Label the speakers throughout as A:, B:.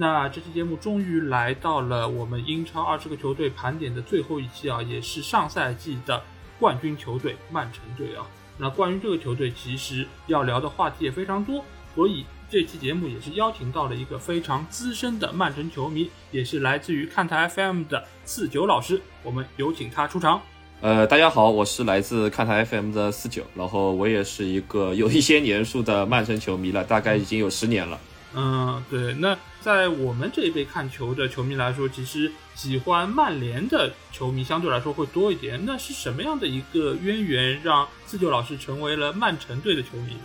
A: 那这期节目终于来到了我们英超二十个球队盘点的最后一期啊，也是上赛季的冠军球队曼城队啊。那关于这个球队，其实要聊的话题也非常多，所以这期节目也是邀请到了一个非常资深的曼城球迷，也是来自于看台 FM 的四九老师。我们有请他出场。
B: 呃，大家好，我是来自看台 FM 的四九，然后我也是一个有一些年数的曼城球迷了，大概已经有十年了。
A: 嗯，对，那。在我们这一辈看球的球迷来说，其实喜欢曼联的球迷相对来说会多一点。那是什么样的一个渊源，让四九老师成为了曼城队的球迷呢？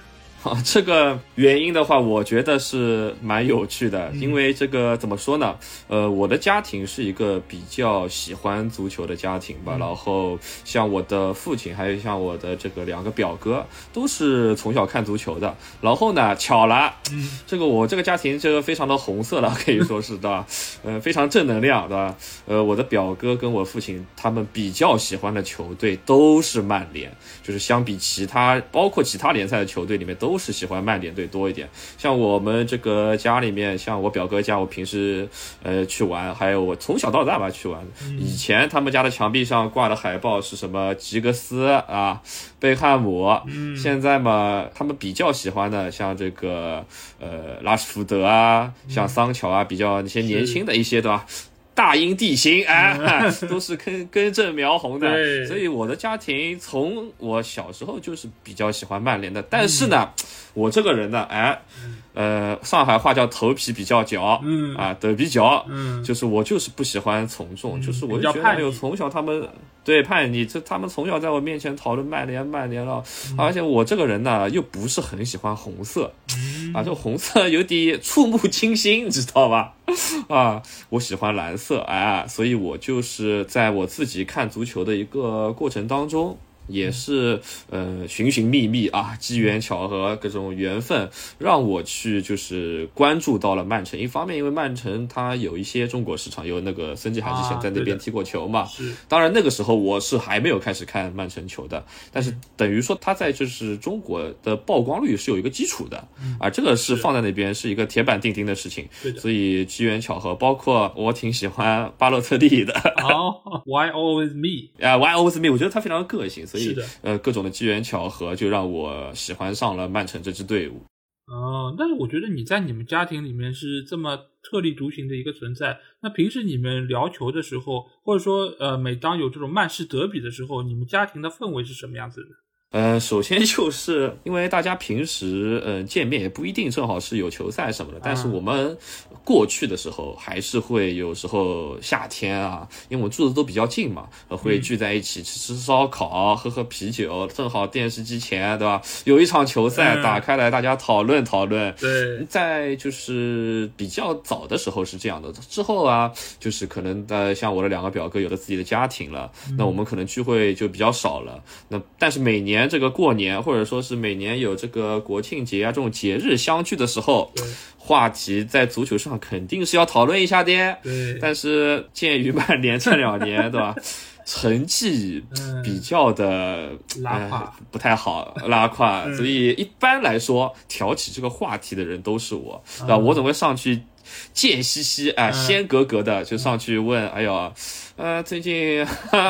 B: 啊，这个原因的话，我觉得是蛮有趣的，因为这个怎么说呢？呃，我的家庭是一个比较喜欢足球的家庭吧。然后像我的父亲，还有像我的这个两个表哥，都是从小看足球的。然后呢，巧了，这个我这个家庭这个非常的红色了，可以说是对吧？呃，非常正能量，对吧？呃，我的表哥跟我父亲他们比较喜欢的球队都是曼联，就是相比其他，包括其他联赛的球队里面都。都是喜欢曼联队多一点，像我们这个家里面，像我表哥家，我平时呃去玩，还有我从小到大吧去玩。以前他们家的墙壁上挂的海报是什么？吉格斯啊，贝汉姆。现在嘛，他们比较喜欢的，像这个呃拉什福德啊，像桑乔啊，比较那些年轻的一些，对吧？大英地形，哎，都是根根正苗红的，所以我的家庭从我小时候就是比较喜欢曼联的。但是呢，我这个人呢，哎。呃，上海话叫头皮比较角，嗯啊，头皮角，嗯，就是我就是不喜欢从众，就是我就觉得有从小他们对叛逆，这他们从小在我面前讨论曼联曼联了，而且我这个人呢又不是很喜欢红色，啊，这红色有点触目惊心，你知道吧？啊，我喜欢蓝色，哎，所以我就是在我自己看足球的一个过程当中。也是呃寻寻觅觅啊，机缘巧合各种缘分，让我去就是关注到了曼城。一方面，因为曼城它有一些中国市场，有那个孙继海之前在那边踢过球嘛。是。当然那个时候我是还没有开始看曼城球的，但是等于说他在就是中国的曝光率是有一个基础的啊，这个是放在那边是一个铁板钉钉的事情。所以机缘巧合，包括我挺喜欢巴洛特利的。
A: 哦，Why always me？
B: 啊，Why always me？我觉得他非常个性。所以，呃，各种的机缘巧合就让我喜欢上了曼城这支队伍。
A: 哦，但是我觉得你在你们家庭里面是这么特立独行的一个存在。那平时你们聊球的时候，或者说，呃，每当有这种曼市德比的时候，你们家庭的氛围是什么样子的？
B: 呃，首先 就是因为大家平时呃见面也不一定正好是有球赛什么的，但是我们过去的时候还是会有时候夏天啊，因为我住的都比较近嘛，会聚在一起吃吃烧烤、喝喝啤酒，正好电视机前对吧？有一场球赛打开来，大家讨论讨论。
A: 对，
B: 在就是比较早的时候是这样的，之后啊，就是可能呃像我的两个表哥有了自己的家庭了，那我们可能聚会就比较少了。那但是每年。这个过年，或者说是每年有这个国庆节啊这种节日相聚的时候，话题在足球上肯定是要讨论一下的。
A: 对，
B: 但是鉴于曼联这两年，对吧，成绩比较的
A: 拉胯，
B: 不太好拉胯，所以一般来说挑起这个话题的人都是我，对吧？我总会上去贱兮兮啊，仙格格的就上去问，哎呦。呃，最近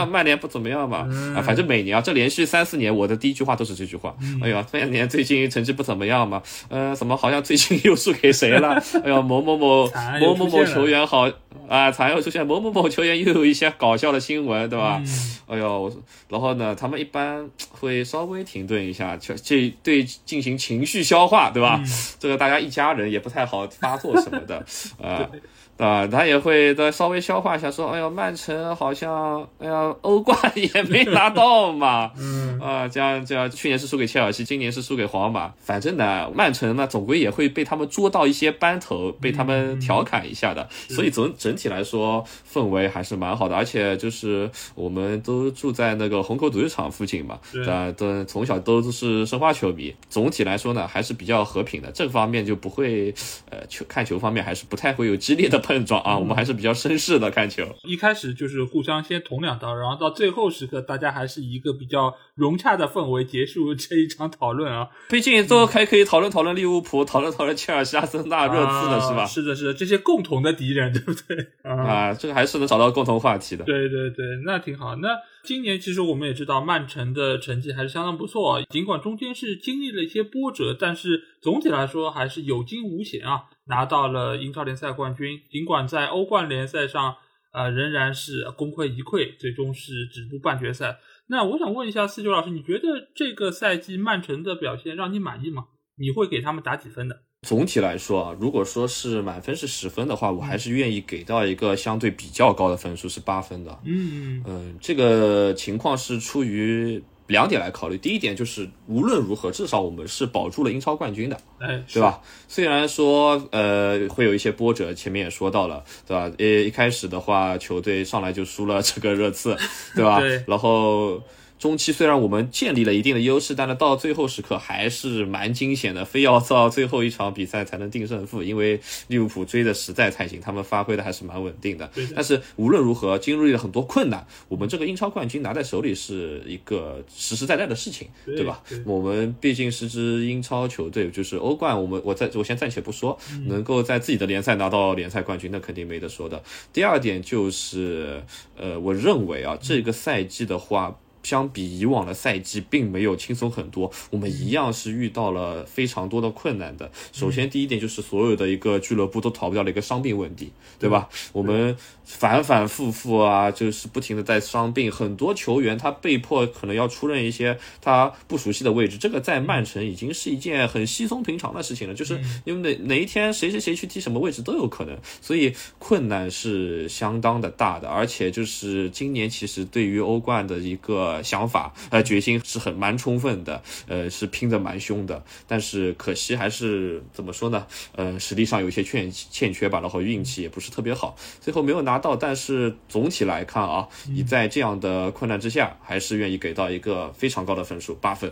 B: 曼联不怎么样吧？啊，反正每年啊，这连续三四年，我的第一句话都是这句话。哎呀，曼联最近成绩不怎么样嘛？呃，怎么好像最近 又输给谁了？哎呀，某某某某某某球员好啊，才又出现某某某球员又有一些搞笑的新闻，对吧？哎呦，然后呢，他们一般会稍微停顿一下，就这对进行情绪消化，对吧？这个大家一家人也不太好发作什么的。啊。啊，他也会再稍微消化一下，说：“哎呦，曼城好像，哎呀，欧冠 也没拿到嘛。”嗯啊，这样这样，去年是输给切尔西，今年是输给皇马。反正呢，曼城呢，总归也会被他们捉到一些班头，被他们调侃一下的。所以总整体来说，氛围还是蛮好的。而且就是我们都住在那个虹口足球场附近嘛，啊，都从小都是申花球迷。总体来说呢，还是比较和平的。这方面就不会，呃，球看球方面还是不太会有激烈的。碰撞啊，我们还是比较绅士的看球。
A: 一开始就是互相先捅两刀，然后到最后时刻，大家还是一个比较融洽的氛围结束这一场讨论啊。
B: 毕竟都还可以讨论讨论利物浦，讨论讨论切尔西、阿森纳、热刺的是吧？
A: 是的，是的，这些共同的敌人，对不对？
B: 啊，这个还是能找到共同话题的。
A: 对对对，那挺好。那今年其实我们也知道，曼城的成绩还是相当不错，尽管中间是经历了一些波折，但是总体来说还是有惊无险啊。拿到了英超联赛冠军，尽管在欧冠联赛上，呃，仍然是功亏一篑，最终是止步半决赛。那我想问一下四九老师，你觉得这个赛季曼城的表现让你满意吗？你会给他们打几分的？
B: 总体来说啊，如果说是满分是十分的话，我还是愿意给到一个相对比较高的分数，是八分的。嗯嗯，这个情况是出于。两点来考虑，第一点就是无论如何，至少我们是保住了英超冠军的，
A: 哎，
B: 对吧？虽然说呃会有一些波折，前面也说到了，对吧？呃，一开始的话，球队上来就输了这个热刺，对吧？然后。中期虽然我们建立了一定的优势，但是到最后时刻还是蛮惊险的，非要到最后一场比赛才能定胜负。因为利物浦追的实在太紧，他们发挥的还是蛮稳定的。但是无论如何，经历了很多困难，我们这个英超冠军拿在手里是一个实实在在的事情，对吧？我们毕竟是支英超球队，就是欧冠，我们我在我先暂且不说，能够在自己的联赛拿到联赛冠军，那肯定没得说的。第二点就是，呃，我认为啊，这个赛季的话。相比以往的赛季，并没有轻松很多。我们一样是遇到了非常多的困难的。首先，第一点就是所有的一个俱乐部都逃不掉的一个伤病问题，对吧？我们反反复复啊，就是不停的在伤病，很多球员他被迫可能要出任一些他不熟悉的位置。这个在曼城已经是一件很稀松平常的事情了，就是因为哪哪一天谁谁谁去踢什么位置都有可能，所以困难是相当的大的。而且就是今年其实对于欧冠的一个。想法呃决心是很蛮充分的，呃是拼的蛮凶的，但是可惜还是怎么说呢？呃实力上有些欠欠缺吧，然后运气也不是特别好，最后没有拿到。但是总体来看啊，你在这样的困难之下，还是愿意给到一个非常高的分数，八分。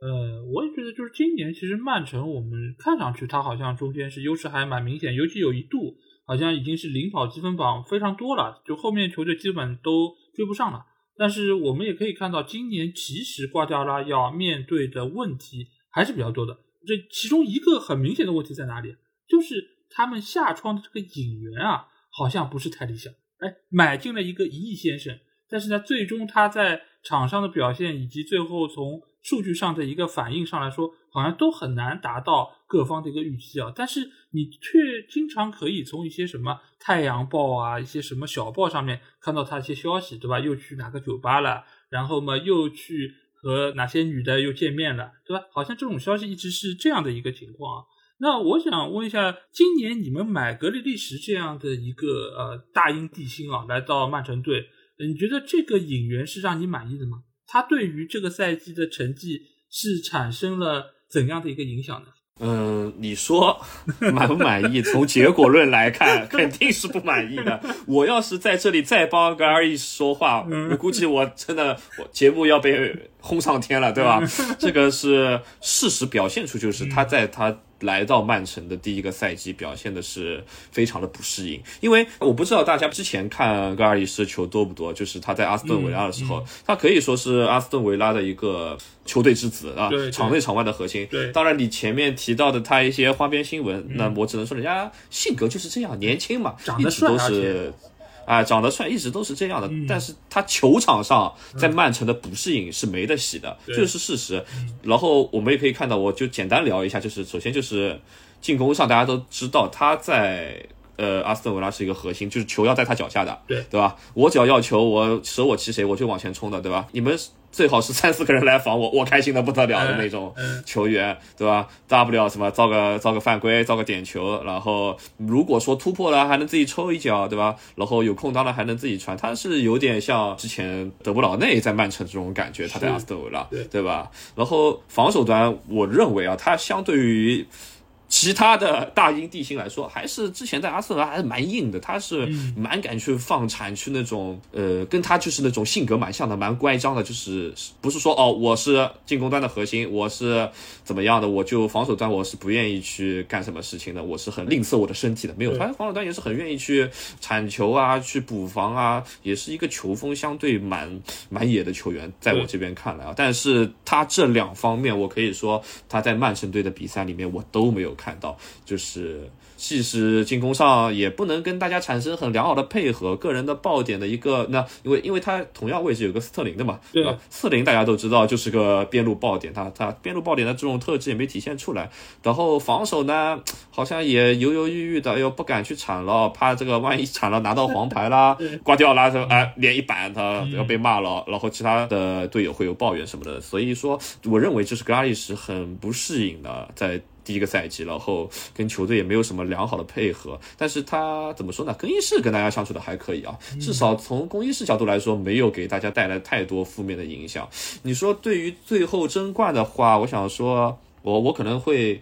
A: 呃，我也觉得就是今年其实曼城我们看上去他好像中间是优势还蛮明显，尤其有一度好像已经是领跑积分榜非常多了，就后面球队基本都追不上了。但是我们也可以看到，今年其实瓜迪奥拉要面对的问题还是比较多的。这其中一个很明显的问题在哪里？就是他们下窗的这个引援啊，好像不是太理想。哎，买进了一个一亿先生，但是呢，最终他在场上的表现以及最后从数据上的一个反应上来说，好像都很难达到各方的一个预期啊。但是你却经常可以从一些什么《太阳报》啊、一些什么小报上面看到他一些消息，对吧？又去哪个酒吧了？然后嘛，又去和哪些女的又见面了，对吧？好像这种消息一直是这样的一个情况啊。那我想问一下，今年你们买格里利什这样的一个呃大英帝星啊，来到曼城队，你觉得这个引援是让你满意的吗？他对于这个赛季的成绩是产生了怎样的一个影响呢？
B: 嗯，你说满不满意？从结果论来看，肯定是不满意的。我要是在这里再帮格尔一说话，我估计我真的我节目要被轰上天了，对吧？这个是事实，表现出就是他在他。来到曼城的第一个赛季，表现的是非常的不适应。因为我不知道大家之前看戈尔伊斯球多不多，就是他在阿斯顿维拉的时候，他可以说是阿斯顿维拉的一个球队之子啊，场内场外的核心。
A: 对，
B: 当然你前面提到的他一些花边新闻，那我只能说人家性格就是这样，年轻嘛，一直都是。啊，长得帅一直都是这样的，但是他球场上在曼城的不适应是没得洗的，这是事实。然后我们也可以看到，我就简单聊一下，就是首先就是进攻上，大家都知道他在呃阿斯顿维拉是一个核心，就是球要在他脚下的，
A: 对
B: 对吧？我只要要球，我舍我其谁，我就往前冲的，对吧？你们。最好是三四个人来防我，我开心的不得了的那种球员，对吧？大不了什么造个造个犯规，造个点球，然后如果说突破了还能自己抽一脚，对吧？然后有空当了还能自己传，他是有点像之前德布劳内在曼城这种感觉，他在阿斯顿维拉，对吧？然后防守端，我认为啊，他相对于。其他的大英帝星来说，还是之前在阿森纳还是蛮硬的，他是蛮敢去放铲，去那种呃，跟他就是那种性格蛮像的，蛮乖张的，就是不是说哦，我是进攻端的核心，我是怎么样的，我就防守端我是不愿意去干什么事情的，我是很吝啬我的身体的，没有，他防守端也是很愿意去铲球啊，去补防啊，也是一个球风相对蛮蛮野的球员，在我这边看来啊，但是他这两方面，我可以说他在曼城队的比赛里面我都没有。看到就是。即使进攻上也不能跟大家产生很良好的配合，个人的爆点的一个那，因为因为他同样位置有个斯特林的嘛，
A: 对吧？
B: 斯特林大家都知道就是个边路爆点，他他边路爆点的这种特质也没体现出来。然后防守呢，好像也犹犹豫豫的，又不敢去铲了，怕这个万一铲了拿到黄牌啦，挂掉啦，哎，脸一板他要被骂了，然后其他的队友会有抱怨什么的。所以说，我认为这是格拉利什很不适应的，在第一个赛季，然后跟球队也没有什么。良好的配合，但是他怎么说呢？更衣室跟大家相处的还可以啊，至少从更衣室角度来说，没有给大家带来太多负面的影响。你说对于最后争冠的话，我想说，我我可能会。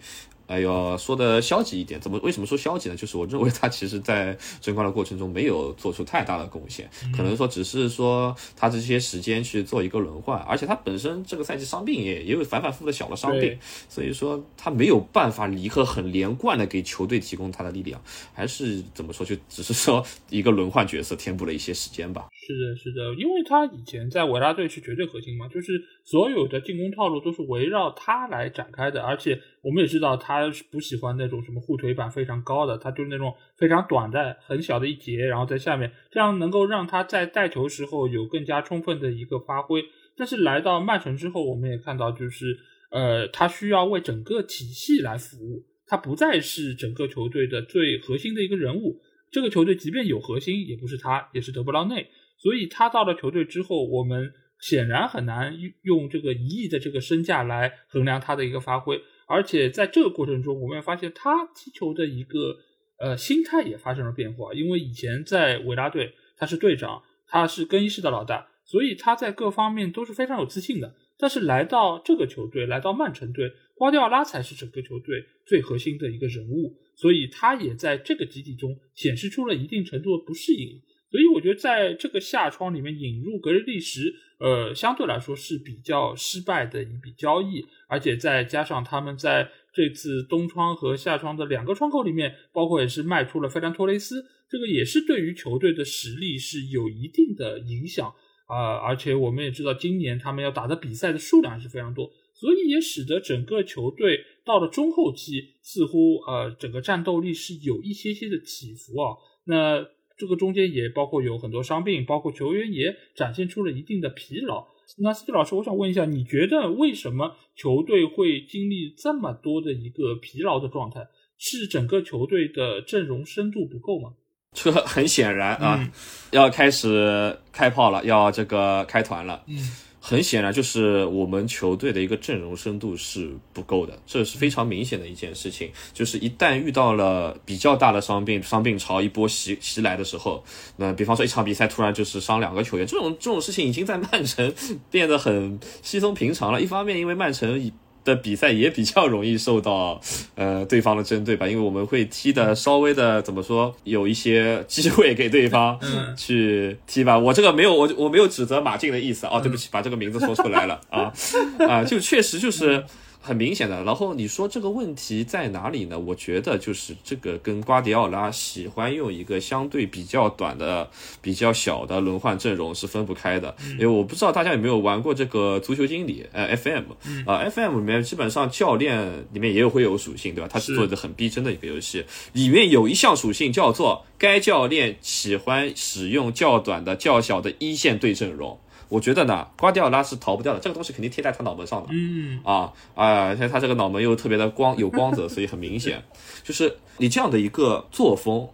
B: 哎呦，说的消极一点，怎么为什么说消极呢？就是我认为他其实，在争冠的过程中没有做出太大的贡献，可能说只是说他这些时间去做一个轮换，而且他本身这个赛季伤病也也有反反复复的小的伤病，所以说他没有办法一个很连贯的给球队提供他的力量，还是怎么说，就只是说一个轮换角色填补了一些时间吧。
A: 是的，是的，因为他以前在维拉队是绝对核心嘛，就是所有的进攻套路都是围绕他来展开的，而且我们也知道他。不喜欢那种什么护腿板非常高的，他就是那种非常短的、很小的一节，然后在下面，这样能够让他在带球时候有更加充分的一个发挥。但是来到曼城之后，我们也看到，就是呃，他需要为整个体系来服务，他不再是整个球队的最核心的一个人物。这个球队即便有核心，也不是他，也是德布劳内。所以他到了球队之后，我们显然很难用这个一亿的这个身价来衡量他的一个发挥。而且在这个过程中，我们也发现他踢球的一个呃心态也发生了变化。因为以前在维拉队，他是队长，他是更衣室的老大，所以他在各方面都是非常有自信的。但是来到这个球队，来到曼城队，瓜迪奥拉才是整个球队最核心的一个人物，所以他也在这个集体中显示出了一定程度的不适应。所以我觉得在这个夏窗里面引入格雷利什，呃，相对来说是比较失败的一笔交易，而且再加上他们在这次冬窗和夏窗的两个窗口里面，包括也是卖出了费兰托雷斯，这个也是对于球队的实力是有一定的影响啊。而且我们也知道，今年他们要打的比赛的数量是非常多，所以也使得整个球队到了中后期，似乎呃整个战斗力是有一些些的起伏啊。那。这个中间也包括有很多伤病，包括球员也展现出了一定的疲劳。那斯蒂老师，我想问一下，你觉得为什么球队会经历这么多的一个疲劳的状态？是整个球队的阵容深度不够吗？
B: 这很显然啊，要开始开炮了，要这个开团了。嗯。很显然，就是我们球队的一个阵容深度是不够的，这是非常明显的一件事情。就是一旦遇到了比较大的伤病，伤病潮一波袭袭来的时候，那比方说一场比赛突然就是伤两个球员，这种这种事情已经在曼城 变得很稀松平常了。一方面，因为曼城的比赛也比较容易受到呃对方的针对吧，因为我们会踢的稍微的怎么说，有一些机会给对方 去踢吧。我这个没有我我没有指责马竞的意思哦，对不起，把这个名字说出来了啊 啊，就确实就是。很明显的，然后你说这个问题在哪里呢？我觉得就是这个跟瓜迪奥拉喜欢用一个相对比较短的、比较小的轮换阵容是分不开的。因为我不知道大家有没有玩过这个足球经理，呃，FM 啊，FM 里面基本上教练里面也有会有属性，对吧？它是做的很逼真的一个游戏，里面有一项属性叫做该教练喜欢使用较短的、较小的一线队阵容。我觉得呢，瓜迪奥拉是逃不掉的，这个东西肯定贴在他脑门上的。
A: 嗯
B: 啊啊，而且他这个脑门又特别的光有光泽，所以很明显，就是你这样的一个作风，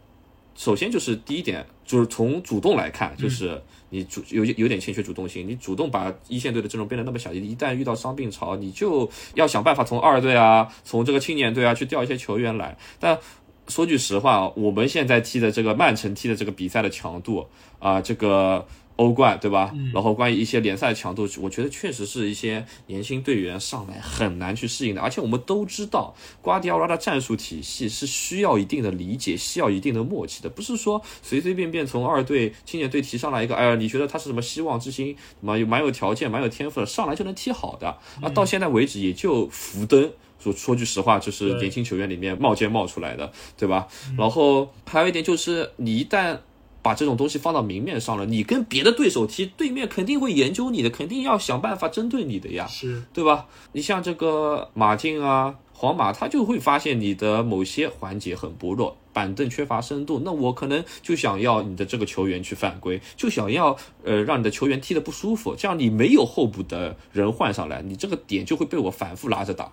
B: 首先就是第一点，就是从主动来看，就是你主有有点欠缺主动性，你主动把一线队的阵容变得那么小，一旦遇到伤病潮，你就要想办法从二队啊，从这个青年队啊去调一些球员来。但说句实话，我们现在踢的这个曼城踢的这个比赛的强度啊，这个。欧冠对吧？然后关于一些联赛强度，我觉得确实是一些年轻队员上来很难去适应的。而且我们都知道，瓜迪奥拉的战术体系是需要一定的理解，需要一定的默契的，不是说随随便便从二队青年队提上来一个，哎呀，你觉得他是什么希望之星，什么有蛮有条件、蛮有天赋的，上来就能踢好的？啊，到现在为止也就福登，说说句实话，就是年轻球员里面冒尖冒出来的，对吧？然后还有一点就是，你一旦把这种东西放到明面上了，你跟别的对手踢，对面肯定会研究你的，肯定要想办法针对你的呀，
A: 是
B: 对吧？你像这个马竞啊、皇马，他就会发现你的某些环节很薄弱，板凳缺乏深度，那我可能就想要你的这个球员去犯规，就想要呃让你的球员踢得不舒服，这样你没有候补的人换上来，你这个点就会被我反复拉着打。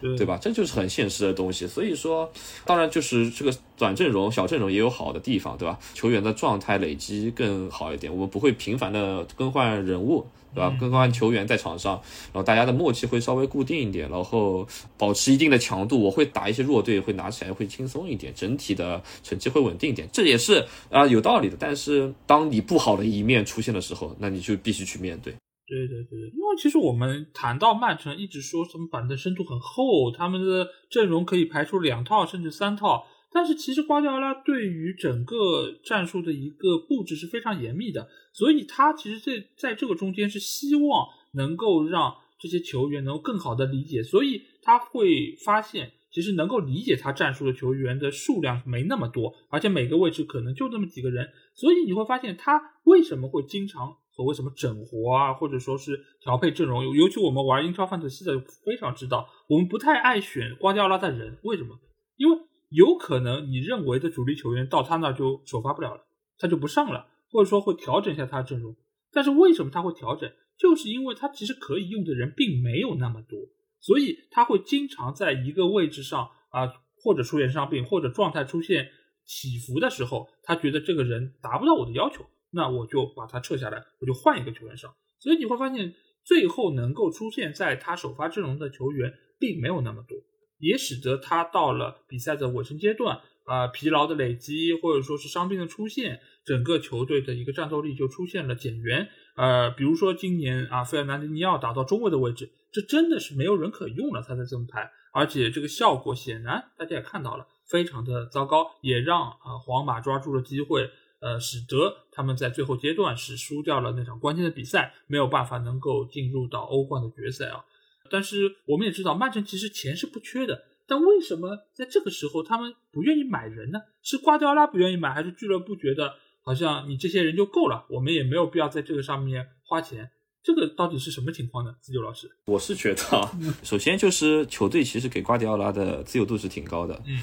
B: 对吧？这就是很现实的东西。所以说，当然就是这个短阵容、小阵容也有好的地方，对吧？球员的状态累积更好一点，我们不会频繁的更换人物，对吧？更换球员在场上，然后大家的默契会稍微固定一点，然后保持一定的强度。我会打一些弱队，会拿起来会轻松一点，整体的成绩会稳定一点。这也是啊有道理的。但是当你不好的一面出现的时候，那你就必须去面对。
A: 对对对，因为其实我们谈到曼城，一直说什么板凳深度很厚，他们的阵容可以排出两套甚至三套，但是其实瓜迪奥拉对于整个战术的一个布置是非常严密的，所以他其实这在这个中间是希望能够让这些球员能够更好的理解，所以他会发现其实能够理解他战术的球员的数量没那么多，而且每个位置可能就那么几个人，所以你会发现他为什么会经常。为什么整活啊，或者说是调配阵容？尤其我们玩英超范特西的非常知道，我们不太爱选瓜迪奥拉的人。为什么？因为有可能你认为的主力球员到他那就首发不了了，他就不上了，或者说会调整一下他的阵容。但是为什么他会调整？就是因为他其实可以用的人并没有那么多，所以他会经常在一个位置上啊，或者出现伤病，或者状态出现起伏的时候，他觉得这个人达不到我的要求。那我就把他撤下来，我就换一个球员上。所以你会发现，最后能够出现在他首发阵容的球员并没有那么多，也使得他到了比赛的尾声阶段，啊，疲劳的累积或者说是伤病的出现，整个球队的一个战斗力就出现了减员。呃，比如说今年啊，费尔南迪尼奥打到中卫的位置，这真的是没有人可用了，他在这么排，而且这个效果显然大家也看到了，非常的糟糕，也让啊皇马抓住了机会。呃，使得他们在最后阶段是输掉了那场关键的比赛，没有办法能够进入到欧冠的决赛啊。但是我们也知道，曼城其实钱是不缺的，但为什么在这个时候他们不愿意买人呢？是瓜迪奥拉不愿意买，还是俱乐部觉得好像你这些人就够了，我们也没有必要在这个上面花钱？这个到底是什么情况呢？自由老师，
B: 我是觉得，首先就是球队其实给瓜迪奥拉的自由度是挺高的，
A: 嗯。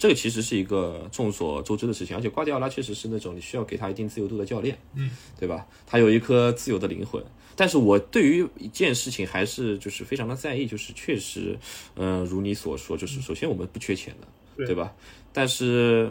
B: 这个其实是一个众所周知的事情，而且瓜迪奥拉确实是那种你需要给他一定自由度的教练，
A: 嗯，
B: 对吧？他有一颗自由的灵魂。但是我对于一件事情还是就是非常的在意，就是确实，嗯，如你所说，就是首先我们不缺钱的，对吧？但是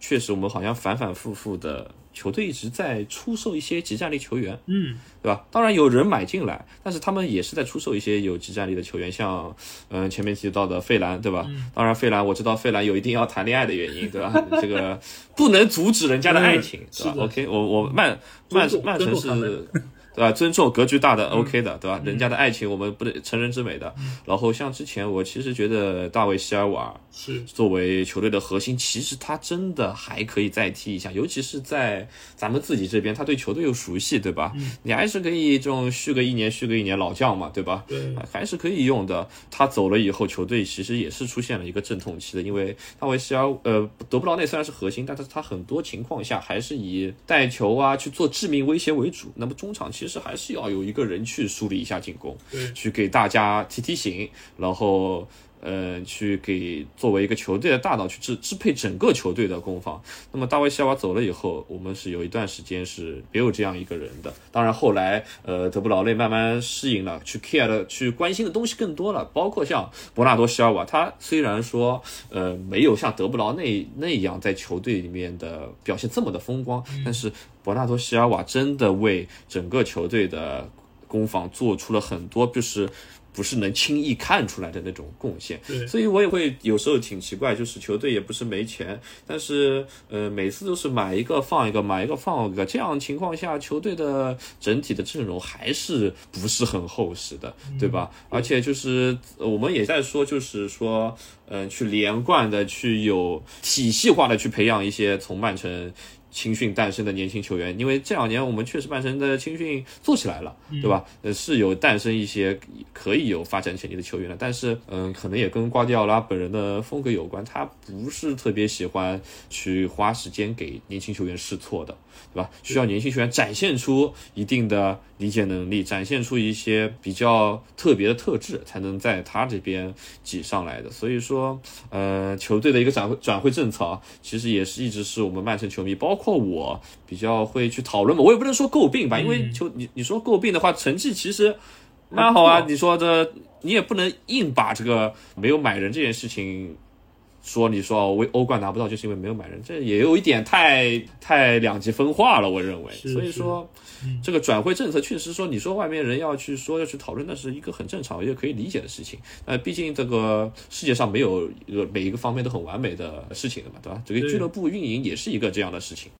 B: 确实我们好像反反复复的。球队一直在出售一些集战力球员，
A: 嗯，
B: 对吧？当然有人买进来，但是他们也是在出售一些有集战力的球员，像嗯前面提到的费兰，对吧？当然费兰我知道费兰有一定要谈恋爱的原因，对吧？这个不能阻止人家的爱情，是吧？OK，我我曼曼曼城是。对吧？尊重格局大的，OK 的，对吧？人家的爱情我们不能成人之美的。然后像之前我其实觉得大卫希尔瓦
A: 是
B: 作为球队的核心，其实他真的还可以再踢一下，尤其是在咱们自己这边，他对球队又熟悉，对吧？你还是可以这种续个一年，续个一年老将嘛，对吧？
A: 对，
B: 还是可以用的。他走了以后，球队其实也是出现了一个阵痛期的，因为大卫希尔呃德布劳内虽然是核心，但是他很多情况下还是以带球啊去做致命威胁为主。那么中场其实。其实还是要有一个人去梳理一下进攻，
A: 对，
B: 去给大家提提醒，然后呃，去给作为一个球队的大脑去支支配整个球队的攻防。那么大卫·席尔瓦走了以后，我们是有一段时间是没有这样一个人的。当然后来，呃，德布劳内慢慢适应了，去 care 的去关心的东西更多了，包括像伯纳多·席尔瓦，他虽然说呃没有像德布劳内那样在球队里面的表现这么的风光，但是伯纳多·席尔瓦真的为整个球队的攻防做出了很多，就是。不是能轻易看出来的那种贡献，所以我也会有时候挺奇怪，就是球队也不是没钱，但是呃每次都是买一个放一个，买一个放一个，这样情况下，球队的整体的阵容还是不是很厚实的，对吧？而且就是我们也在说，就是说，嗯，去连贯的去有体系化的去培养一些从曼城。青训诞生的年轻球员，因为这两年我们确实曼城的青训做起来了，对吧？呃，是有诞生一些可以有发展潜力的球员的，但是，嗯，可能也跟瓜迪奥拉本人的风格有关，他不是特别喜欢去花时间给年轻球员试错的。对吧？需要年轻球员展现出一定的理解能力，展现出一些比较特别的特质，才能在他这边挤上来的。所以说，呃，球队的一个转会转会政策啊，其实也是一直是我们曼城球迷，包括我比较会去讨论嘛。我也不能说诟病吧，因为就你你说诟病的话，成绩其实蛮好啊。你说这你也不能硬把这个没有买人这件事情。说你说为欧冠拿不到，就是因为没有买人，这也有一点太太两极分化了，我认为。所以说，这个转会政策确实说，你说外面人要去说要去讨论，那是一个很正常也可以理解的事情。那，毕竟这个世界上没有一个每一个方面都很完美的事情的嘛，对吧？这个俱乐部运营也是一个这样的事情。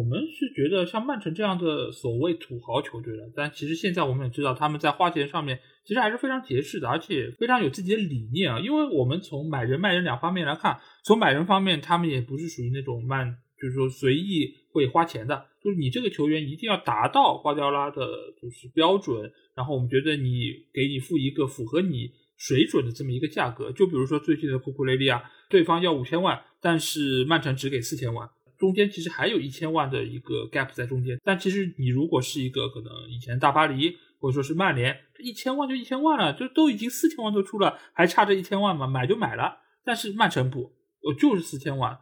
A: 我们是觉得像曼城这样的所谓土豪球队了，但其实现在我们也知道他们在花钱上面。其实还是非常节制的，而且非常有自己的理念啊。因为我们从买人卖人两方面来看，从买人方面，他们也不是属于那种慢，就是说随意会花钱的。就是你这个球员一定要达到瓜迪奥拉的就是标准，然后我们觉得你给你付一个符合你水准的这么一个价格。就比如说最近的库库雷利亚，对方要五千万，但是曼城只给四千万，中间其实还有一千万的一个 gap 在中间。但其实你如果是一个可能以前大巴黎。或者说是曼联，一千万就一千万了，就都已经四千万都出了，还差这一千万嘛？买就买了。但是曼城不，我就是四千万，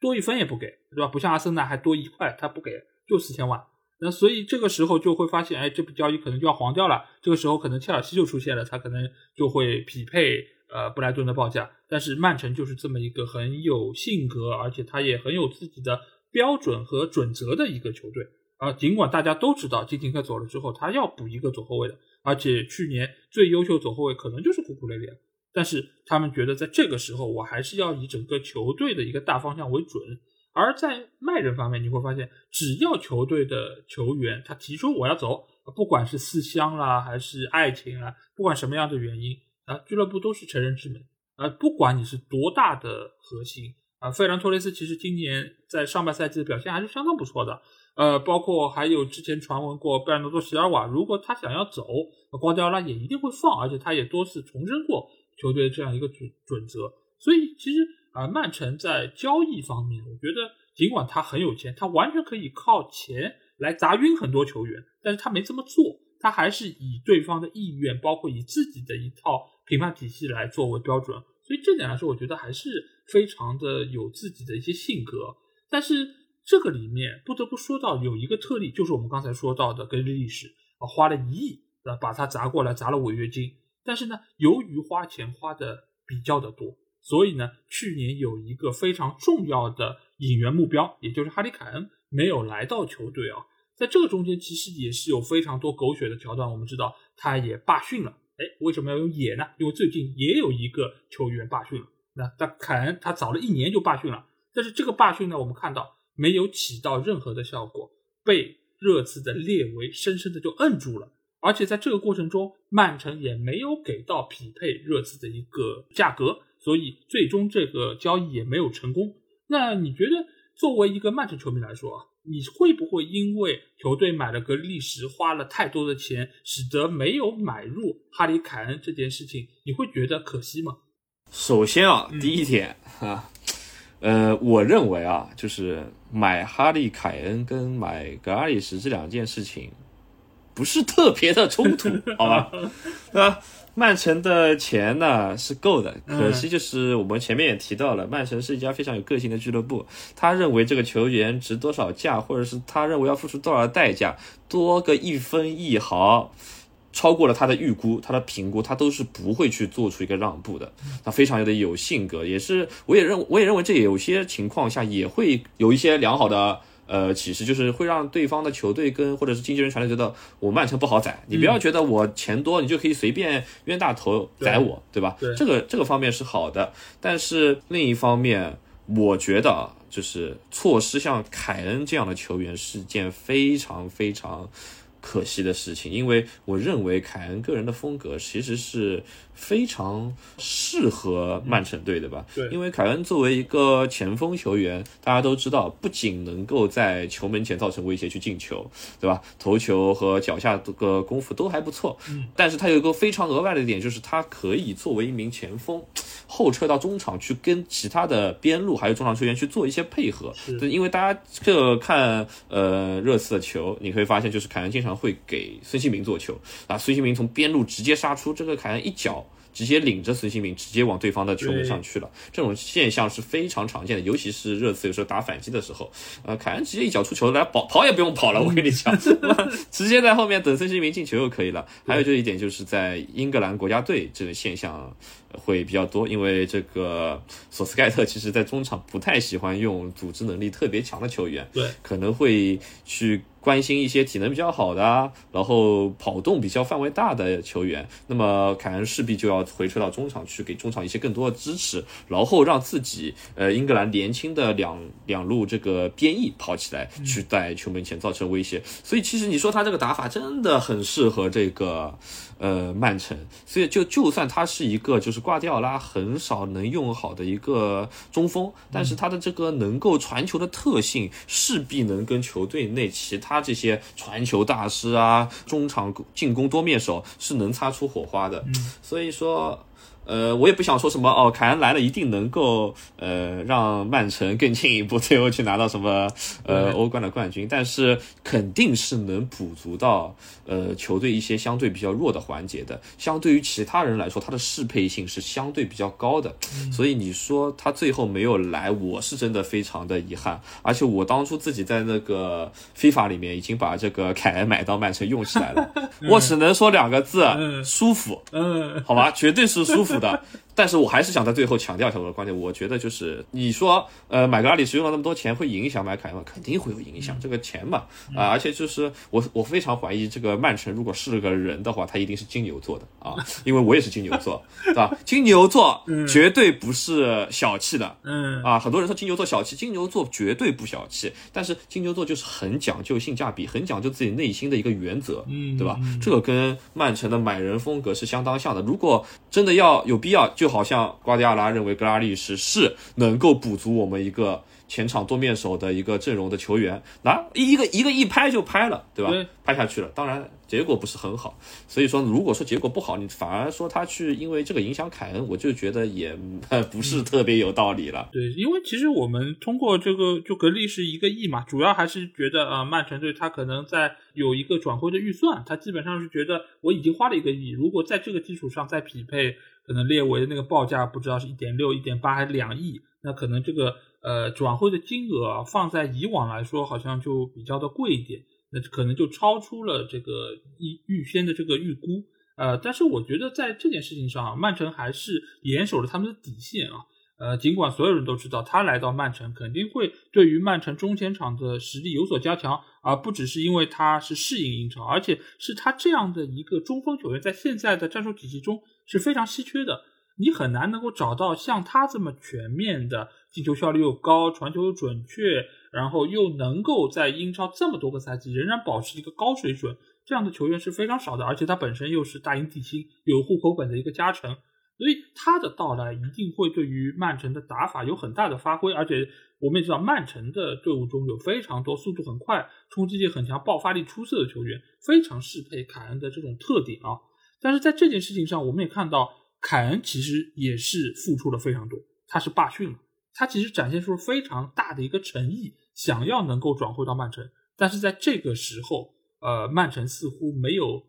A: 多一分也不给，对吧？不像阿森纳还多一块，他不给，就四千万。那所以这个时候就会发现，哎，这笔交易可能就要黄掉了。这个时候可能切尔西就出现了，他可能就会匹配呃布莱顿的报价。但是曼城就是这么一个很有性格，而且他也很有自己的标准和准则的一个球队。啊，尽管大家都知道金廷克走了之后，他要补一个左后卫的，而且去年最优秀左后卫可能就是库库雷利，但是他们觉得在这个时候，我还是要以整个球队的一个大方向为准。而在卖人方面，你会发现，只要球队的球员他提出我要走，不管是思乡啦，还是爱情啊，不管什么样的原因啊，俱乐部都是成人之门啊，不管你是多大的核心啊，费兰托雷斯其实今年在上半赛季的表现还是相当不错的。呃，包括还有之前传闻过贝尔纳多·席尔瓦，如果他想要走，瓜迪奥拉也一定会放，而且他也多次重申过球队的这样一个准准则。所以其实啊，曼城在交易方面，我觉得尽管他很有钱，他完全可以靠钱来砸晕很多球员，但是他没这么做，他还是以对方的意愿，包括以自己的一套评判体系来作为标准。所以这点来说，我觉得还是非常的有自己的一些性格，但是。这个里面不得不说到有一个特例，就是我们刚才说到的格里历史啊，花了一亿啊把它砸过来，砸了违约金。但是呢，由于花钱花的比较的多，所以呢，去年有一个非常重要的引援目标，也就是哈里凯恩没有来到球队啊。在这个中间，其实也是有非常多狗血的桥段。我们知道他也罢训了，哎，为什么要用也呢？因为最近也有一个球员罢训了。那他凯恩他早了一年就罢训了，但是这个罢训呢，我们看到。没有起到任何的效果，被热刺的列维深深的就摁住了，而且在这个过程中，曼城也没有给到匹配热刺的一个价格，所以最终这个交易也没有成功。那你觉得，作为一个曼城球迷来说，你会不会因为球队买了格利什，花了太多的钱，使得没有买入哈里凯恩这件事情，你会觉得可惜吗？
B: 首先啊，第一点啊。呃，我认为啊，就是买哈利凯恩跟买格拉利什这两件事情，不是特别的冲突，好吧？对吧？曼城的钱呢是够的，
A: 嗯
B: 可惜就是我们前面也提到了，曼城是一家非常有个性的俱乐部，他认为这个球员值多少价，或者是他认为要付出多少代价，多个一分一毫。超过了他的预估，他的评估，他都是不会去做出一个让步的。他非常的有性格，也是我也认我也认为这有些情况下也会有一些良好的呃其实，就是会让对方的球队跟或者是经纪人传来觉得我曼城不好宰，你不要觉得我钱多你就可以随便冤大头宰我，对吧？
A: 对
B: 这个这个方面是好的，但是另一方面，我觉得啊就是错失像凯恩这样的球员是件非常非常。可惜的事情，因为我认为凯恩个人的风格其实是非常适合曼城队的吧。
A: 对
B: 因为凯恩作为一个前锋球员，大家都知道，不仅能够在球门前造成威胁去进球，对吧？头球和脚下这个功夫都还不错。嗯，但是他有一个非常额外的一点，就是他可以作为一名前锋，后撤到中场去跟其他的边路还有中场球员去做一些配合。对，因为大家这个看呃热刺的球，你会发现就是凯恩经常会给孙兴民做球啊，孙兴民从边路直接杀出，这个凯恩一脚。直接领着孙兴民直接往对方的球门上去了，这种现象是非常常见的，尤其是热刺有时候打反击的时候，呃，凯恩直接一脚出球来跑跑也不用跑了，我跟你讲，直接在后面等孙兴民进球就可以了。还有就一点就是在英格兰国家队这个现象会比较多，因为这个索斯盖特其实在中场不太喜欢用组织能力特别强的球员，
A: 对，
B: 可能会去关心一些体能比较好的啊，然后跑动比较范围大的球员。那么凯恩势必就要回撤到中场去，给中场一些更多的支持，然后让自己呃英格兰年轻的两两路这个边翼跑起来，去在球门前造成威胁。所以其实你说他这个打法真的很适合这个呃曼城，所以就就算他是一个就是瓜迪奥拉很少能用好的一个中锋，但是他的这个能够传球的特性，势必能跟球队内其他这些传球大师啊、中场进攻多面手是能擦出火花的。所以说。呃，我也不想说什么哦，凯恩来了一定能够呃让曼城更进一步，最后去拿到什么呃欧冠的冠军，但是肯定是能补足到呃球队一些相对比较弱的环节的。相对于其他人来说，他的适配性是相对比较高的，所以你说他最后没有来，我是真的非常的遗憾。而且我当初自己在那个 FIFA 里面已经把这个凯恩买到曼城用起来了，我只能说两个字：舒服。
A: 嗯，
B: 好吧，绝对是舒服的。但是我还是想在最后强调一下我的观点，我觉得就是你说，呃，买个阿里使用了那么多钱，会影响买凯恩吗？肯定会有影响，这个钱嘛，啊、而且就是我我非常怀疑这个曼城如果是个人的话，他一定是金牛座的啊，因为我也是金牛座，对吧？金牛座绝对不是小气的，
A: 嗯
B: 啊，很多人说金牛座小气，金牛座绝对不小气，但是金牛座就是很讲究性价比，很讲究自己内心的一个原则，
A: 嗯
B: 对吧？这个跟曼城的买人风格是相当像的。如果真的要有必要，就好像瓜迪奥拉认为格拉利什是能够补足我们一个前场多面手的一个阵容的球员，拿一个一个一拍就拍了，对吧？拍下去了，当然结果不是很好。所以说，如果说结果不好，你反而说他去因为这个影响凯恩，我就觉得也呃 不是特别有道理了。
A: 对，因为其实我们通过这个就格力是一个亿嘛，主要还是觉得啊、呃曼城队他可能在有一个转会的预算，他基本上是觉得我已经花了一个亿，如果在这个基础上再匹配，可能列维的那个报价不知道是一点六、一点八还是两亿，那可能这个呃转会的金额啊，放在以往来说好像就比较的贵一点，那可能就超出了这个预预先的这个预估。呃，但是我觉得在这件事情上啊，曼城还是严守了他们的底线啊。呃，尽管所有人都知道他来到曼城肯定会对于曼城中前场的实力有所加强，而不只是因为他是适应英超，而且是他这样的一个中锋球员在现在的战术体系中是非常稀缺的。你很难能够找到像他这么全面的进球效率又高、传球又准确，然后又能够在英超这么多个赛季仍然保持一个高水准，这样的球员是非常少的。而且他本身又是大英帝星，有户口本的一个加成，所以他的到来一定会对于曼城的打法有很大的发挥。而且我们也知道，曼城的队伍中有非常多速度很快、冲击力很强、爆发力出色的球员，非常适配凯恩的这种特点啊。但是在这件事情上，我们也看到。凯恩其实也是付出了非常多，他是罢训了，他其实展现出非常大的一个诚意，想要能够转会到曼城，但是在这个时候，呃，曼城似乎没有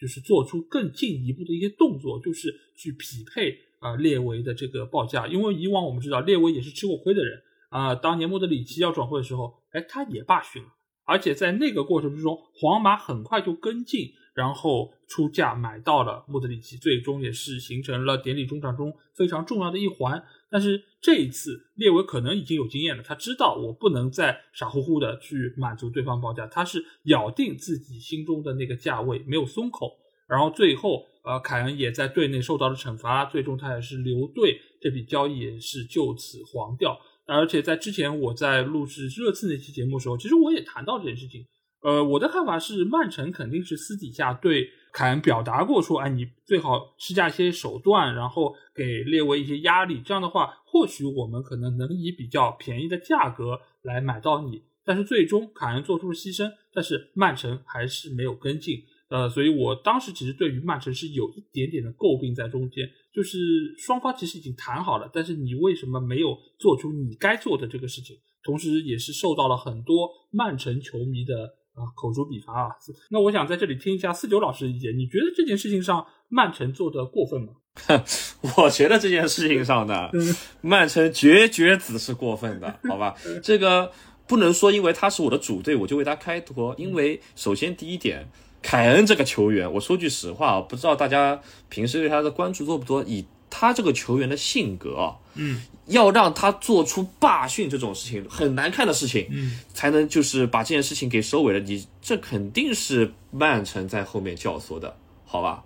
A: 就是做出更进一步的一些动作，就是去匹配啊列维的这个报价。因为以往我们知道列维也是吃过亏的人啊，当年莫德里奇要转会的时候，哎，他也罢训了，而且在那个过程之中，皇马很快就跟进。然后出价买到了莫德里奇，最终也是形成了典礼中场中非常重要的一环。但是这一次列维可能已经有经验了，他知道我不能再傻乎乎的去满足对方报价，他是咬定自己心中的那个价位，没有松口。然后最后，呃，凯恩也在队内受到了惩罚，最终他也是留队，这笔交易也是就此黄掉。而且在之前我在录制热刺那期节目的时候，其实我也谈到这件事情。呃，我的看法是，曼城肯定是私底下对凯恩表达过，说，哎，你最好施加一些手段，然后给列维一些压力，这样的话，或许我们可能能以比较便宜的价格来买到你。但是最终凯恩做出了牺牲，但是曼城还是没有跟进。呃，所以我当时其实对于曼城是有一点点的诟病在中间，就是双方其实已经谈好了，但是你为什么没有做出你该做的这个事情？同时也是受到了很多曼城球迷的。啊，口诛笔伐啊！那我想在这里听一下四九老师的意见，你觉得这件事情上曼城做的过分吗？
B: 我觉得这件事情上呢，曼城绝绝子是过分的，好吧？这个不能说因为他是我的主队，我就为他开脱。因为首先第一点，凯恩这个球员，我说句实话啊，不知道大家平时对他的关注多不多？以他这个球员的性格啊，
A: 嗯。
B: 要让他做出罢训这种事情很难看的事情，
A: 嗯，
B: 才能就是把这件事情给收尾了。你这肯定是曼城在后面教唆的，好吧？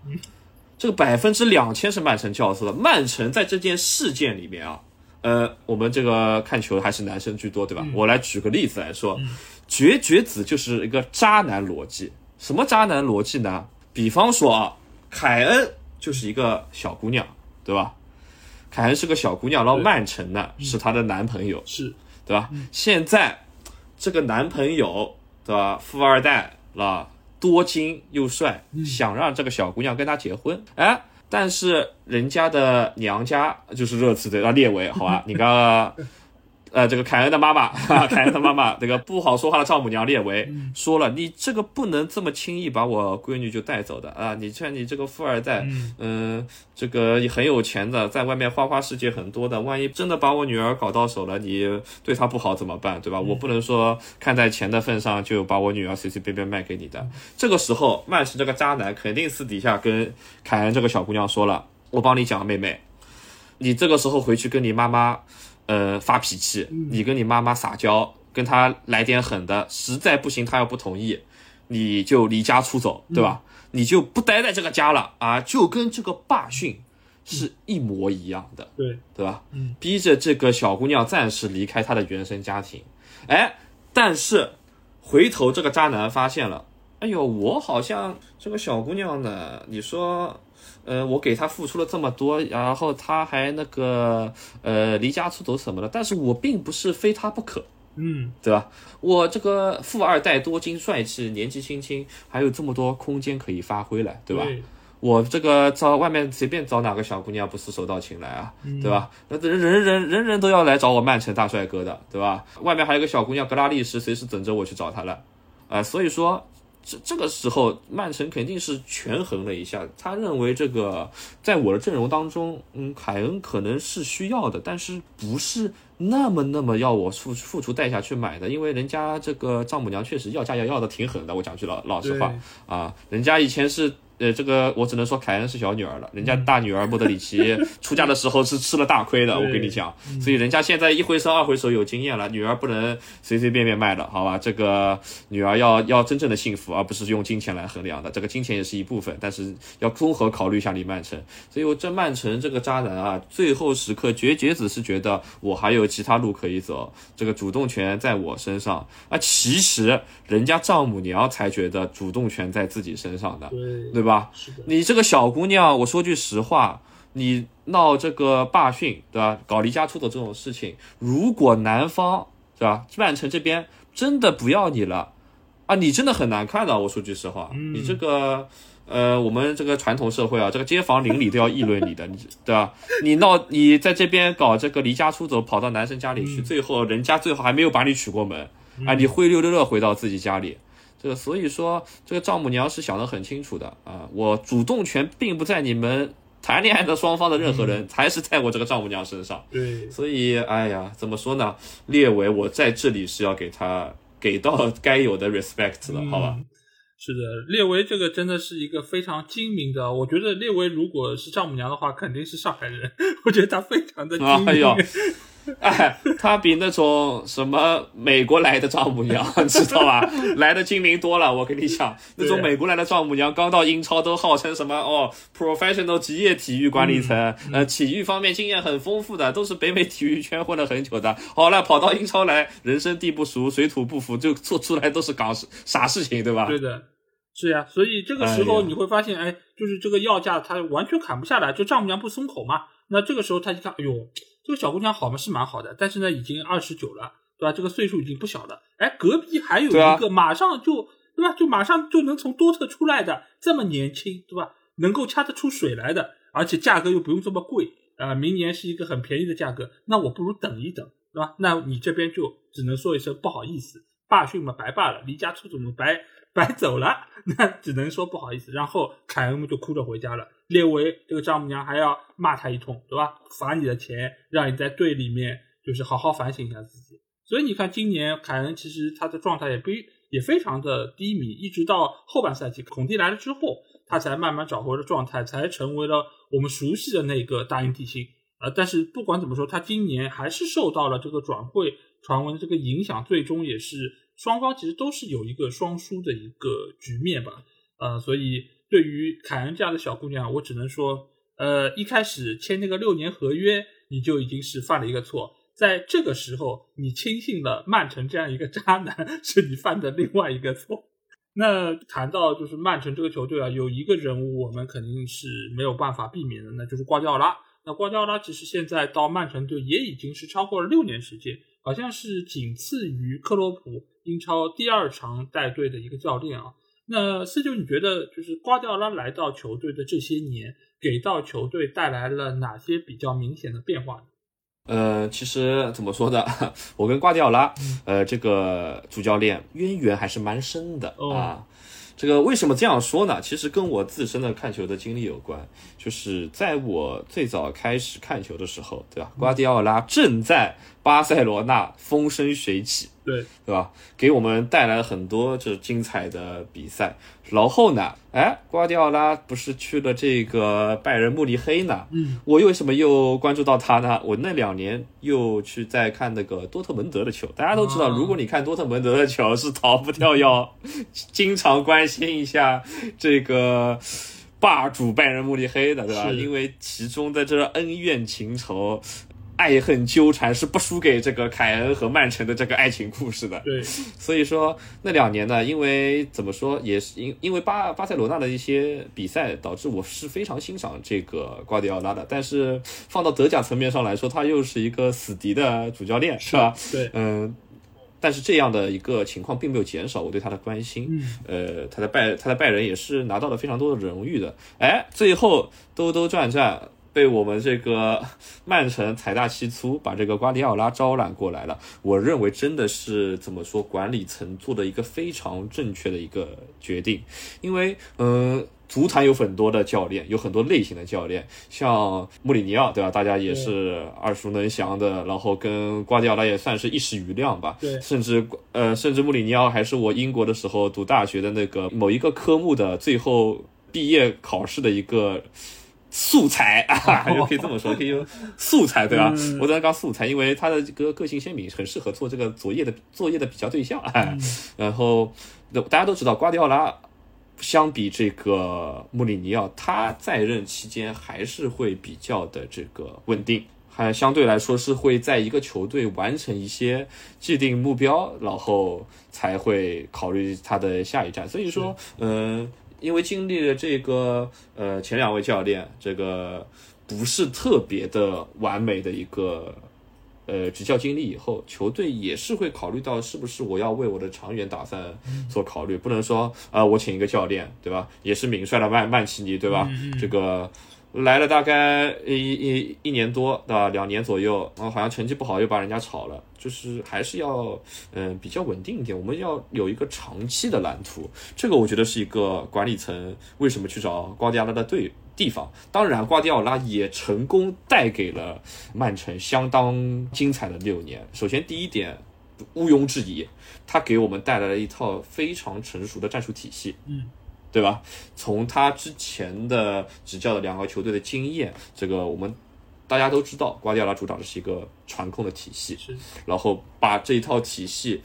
B: 这个百分之两千是曼城教唆的。曼城在这件事件里面啊，呃，我们这个看球还是男生居多，对吧？我来举个例子来说，绝绝子就是一个渣男逻辑。什么渣男逻辑呢？比方说啊，凯恩就是一个小姑娘，对吧？凯恩是个小姑娘，然后曼城呢是她的男朋友，
A: 是
B: 对吧？现在这个男朋友对吧？富二代啊，多金又帅，想让这个小姑娘跟他结婚，哎，但是人家的娘家就是热刺队那，列维，好吧？你刚刚。呃，这个凯恩的妈妈，凯恩的妈妈，这个不好说话的丈母娘列维说了，你这个不能这么轻易把我闺女就带走的啊！你像你这个富二代，嗯，这个很有钱的，在外面花花世界很多的，万一真的把我女儿搞到手了，你对她不好怎么办？对吧？我不能说看在钱的份上就把我女儿随随便便卖给你的。这个时候，曼城这个渣男肯定私底下跟凯恩这个小姑娘说了，我帮你讲，妹妹，你这个时候回去跟你妈妈。呃，发脾气，你跟你妈妈撒娇，跟她来点狠的，实在不行，她要不同意，你就离家出走，对吧？你就不待在这个家了啊，就跟这个霸训是一模一样的，
A: 对
B: 对吧？
A: 嗯，
B: 逼着这个小姑娘暂时离开她的原生家庭，哎，但是回头这个渣男发现了，哎呦，我好像这个小姑娘呢，你说。呃，我给他付出了这么多，然后他还那个呃离家出走什么的，但是我并不是非他不可，
A: 嗯，
B: 对吧？我这个富二代多金帅气，年纪轻轻，还有这么多空间可以发挥了，对吧？我这个找外面随便找哪个小姑娘不是手到擒来啊，对吧？那人人人人人都要来找我曼城大帅哥的，对吧？外面还有个小姑娘格拉利什，随时等着我去找她了，啊，所以说。这这个时候，曼城肯定是权衡了一下，他认为这个在我的阵容当中，嗯，凯恩可能是需要的，但是不是那么那么要我付付出代价去买的，因为人家这个丈母娘确实要价要要的挺狠的，我讲句老老实话啊，人家以前是。呃，这个我只能说凯恩是小女儿了，人家大女儿莫德里奇 出嫁的时候是吃了大亏的，我跟你讲，所以人家现在一回生二回熟有经验了，女儿不能随随便便卖的，好吧？这个女儿要要真正的幸福，而不是用金钱来衡量的，这个金钱也是一部分，但是要综合考虑一下李曼城，所以我这曼城这个渣男啊，最后时刻绝绝子是觉得我还有其他路可以走，这个主动权在我身上。啊，其实人家丈母娘才觉得主动权在自己身上的，
A: 对
B: 对吧？吧，你这个小姑娘，我说句实话，你闹这个罢训，对吧？搞离家出走这种事情，如果男方，对吧？曼城这边真的不要你了啊，你真的很难看的。我说句实话，你这个，呃，我们这个传统社会啊，这个街坊邻里都要议论你的，你对吧？你闹，你在这边搞这个离家出走，跑到男生家里去，最后人家最后还没有把你娶过门，啊，你灰溜溜的回到自己家里。这个所以说，这个丈母娘是想得很清楚的啊，我主动权并不在你们谈恋爱的双方的任何人，还是在我这个丈母娘身上。
A: 对，
B: 所以，哎呀，怎么说呢？列维，我在这里是要给他给到该有的 respect 的，好吧？
A: 嗯是的，列维这个真的是一个非常精明的。我觉得列维如果是丈母娘的话，肯定是上海人。我觉得他非常的精明。
B: 哎，他比那种什么美国来的丈母娘，知道吧？来的精明多了。我跟你讲，那种美国来的丈母娘刚到英超都号称什么哦，professional 职业体育管理层，呃，体育方面经验很丰富的，都是北美体育圈混了很久的。好了，跑到英超来，人生地不熟，水土不服，就做出来都是搞傻事情，对吧？
A: 对的，是呀。所以这个时候你会发现，哎，就是这个要价他完全砍不下来，就丈母娘不松口嘛。那这个时候他一看，哎呦。这个小姑娘好嘛是蛮好的，但是呢已经二十九了，对吧？这个岁数已经不小了。哎，隔壁还有一个马上就对吧？就马上就能从多特出来的，这么年轻，对吧？能够掐得出水来的，而且价格又不用这么贵啊！明年是一个很便宜的价格，那我不如等一等，对吧？那你这边就只能说一声不好意思，罢训嘛，白罢了，离家出走嘛，白 白走了，那只能说不好意思。然后凯恩就哭着回家了。列维这个丈母娘还要骂他一通，对吧？罚你的钱，让你在队里面就是好好反省一下自己。所以你看，今年凯恩其实他的状态也不也非常的低迷，一直到后半赛季孔蒂来了之后，他才慢慢找回了状态，才成为了我们熟悉的那个大英帝星。呃，但是不管怎么说，他今年还是受到了这个转会传闻这个影响，最终也是双方其实都是有一个双输的一个局面吧。呃，所以。对于凯恩这样的小姑娘，我只能说，呃，一开始签那个六年合约，你就已经是犯了一个错。在这个时候，你轻信了曼城这样一个渣男，是你犯的另外一个错。那谈到就是曼城这个球队啊，有一个人物我们肯定是没有办法避免的，那就是瓜迪奥拉。那瓜迪奥拉其实现在到曼城队也已经是超过了六年时间，好像是仅次于克洛普英超第二长带队的一个教练啊。那四九，你觉得就是瓜迪奥拉来到球队的这些年，给到球队带来了哪些比较明显的变化呢？
B: 呃，其实怎么说呢，我跟瓜迪奥拉，呃，这个主教练渊源还是蛮深的啊。这个为什么这样说呢？其实跟我自身的看球的经历有关。就是在我最早开始看球的时候，对吧？瓜迪奥拉正在巴塞罗那风生水起，
A: 对
B: 对吧？给我们带来了很多就是精彩的比赛。然后呢，哎，瓜迪奥拉不是去了这个拜仁慕尼黑呢？
A: 嗯，
B: 我为什么又关注到他呢？我那两年又去在看那个多特蒙德的球。大家都知道，如果你看多特蒙德的球，是逃不掉要经常关心一下这个霸主拜仁慕尼黑的，对吧？因为其中的这恩怨情仇。爱恨纠缠是不输给这个凯恩和曼城的这个爱情故事的。
A: 对，
B: 所以说那两年呢，因为怎么说，也是因因为巴巴塞罗那的一些比赛，导致我是非常欣赏这个瓜迪奥拉的。但是放到德甲层面上来说，他又是一个死敌的主教练，是吧？
A: 对，
B: 嗯，但是这样的一个情况并没有减少我对他的关心。
A: 嗯，
B: 呃，他的拜他的拜仁也是拿到了非常多的荣誉的。哎，最后兜兜转转。被我们这个曼城财大气粗把这个瓜迪奥拉招揽过来了，我认为真的是怎么说，管理层做的一个非常正确的一个决定，因为嗯，足坛有很多的教练，有很多类型的教练，像穆里尼奥对吧？大家也是耳熟能详的，然后跟瓜迪奥拉也算是一时瑜亮吧。
A: 对，
B: 甚至呃，甚至穆里尼奥还是我英国的时候读大学的那个某一个科目的最后毕业考试的一个。素材 啊，就可以这么说，可以用素材对吧？我只能讲素材，因为他的这个个性鲜明，很适合做这个作业的作业的比较对象。然后大家都知道，瓜迪奥拉相比这个穆里尼奥，他在任期间还是会比较的这个稳定，还相对来说是会在一个球队完成一些既定目标，然后才会考虑他的下一站。所以说，嗯。因为经历了这个呃前两位教练这个不是特别的完美的一个呃执教经历以后，球队也是会考虑到是不是我要为我的长远打算做考虑，不能说啊我请一个教练对吧？也是名帅的曼曼奇尼对吧？这个来了大概一一一年多，对吧？两年左右，然后好像成绩不好，又把人家炒了。就是还是要嗯比较稳定一点，我们要有一个长期的蓝图。这个我觉得是一个管理层为什么去找瓜迪奥拉的对地方。当然，瓜迪奥拉也成功带给了曼城相当精彩的六年。首先，第一点毋庸置疑，他给我们带来了一套非常成熟的战术体系。
A: 嗯。
B: 对吧？从他之前的执教的两个球队的经验，这个我们大家都知道，瓜迪奥拉主导的是一个传控的体系，然后把这一套体系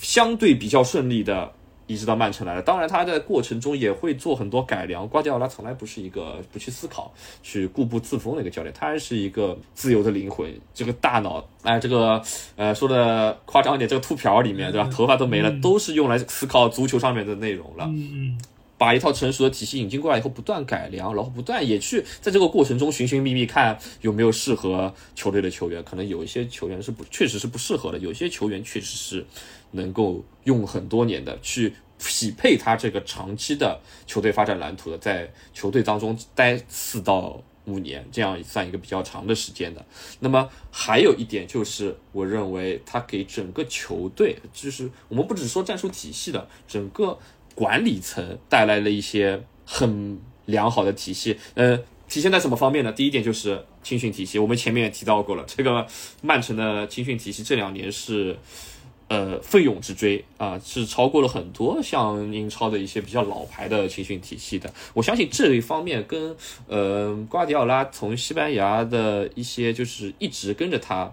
B: 相对比较顺利的移植到曼城来了。当然，他在过程中也会做很多改良。瓜迪奥拉从来不是一个不去思考、去固步自封的一个教练，他还是一个自由的灵魂。这个大脑，哎，这个呃，说的夸张一点，这个秃瓢里面，对吧？头发都没了，都是用来思考足球上面的内容了。
A: 嗯嗯。
B: 把一套成熟的体系引进过来以后，不断改良，然后不断也去在这个过程中寻寻觅觅，看有没有适合球队的球员。可能有一些球员是不，确实是不适合的；有些球员确实是能够用很多年的，去匹配他这个长期的球队发展蓝图的，在球队当中待四到五年，这样算一个比较长的时间的。那么还有一点就是，我认为他给整个球队，就是我们不只说战术体系的整个。管理层带来了一些很良好的体系，呃，体现在什么方面呢？第一点就是青训体系，我们前面也提到过了，这个曼城的青训体系这两年是，呃，奋勇直追啊，是超过了很多像英超的一些比较老牌的青训体系的。我相信这一方面跟呃瓜迪奥拉从西班牙的一些就是一直跟着他。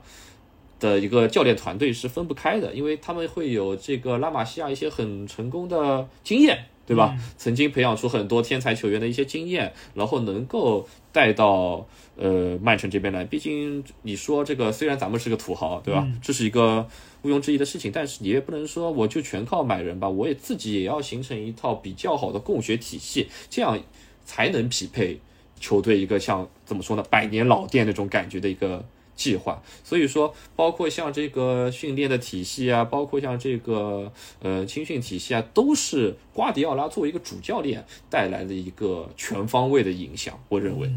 B: 的一个教练团队是分不开的，因为他们会有这个拉玛西亚一些很成功的经验，对吧？曾经培养出很多天才球员的一些经验，然后能够带到呃曼城这边来。毕竟你说这个，虽然咱们是个土豪，对吧？这是一个毋庸置疑的事情，但是你也不能说我就全靠买人吧，我也自己也要形成一套比较好的供血体系，这样才能匹配球队一个像怎么说呢，百年老店那种感觉的一个。计划，所以说，包括像这个训练的体系啊，包括像这个呃青训体系啊，都是瓜迪奥拉作为一个主教练带来的一个全方位的影响。我认为，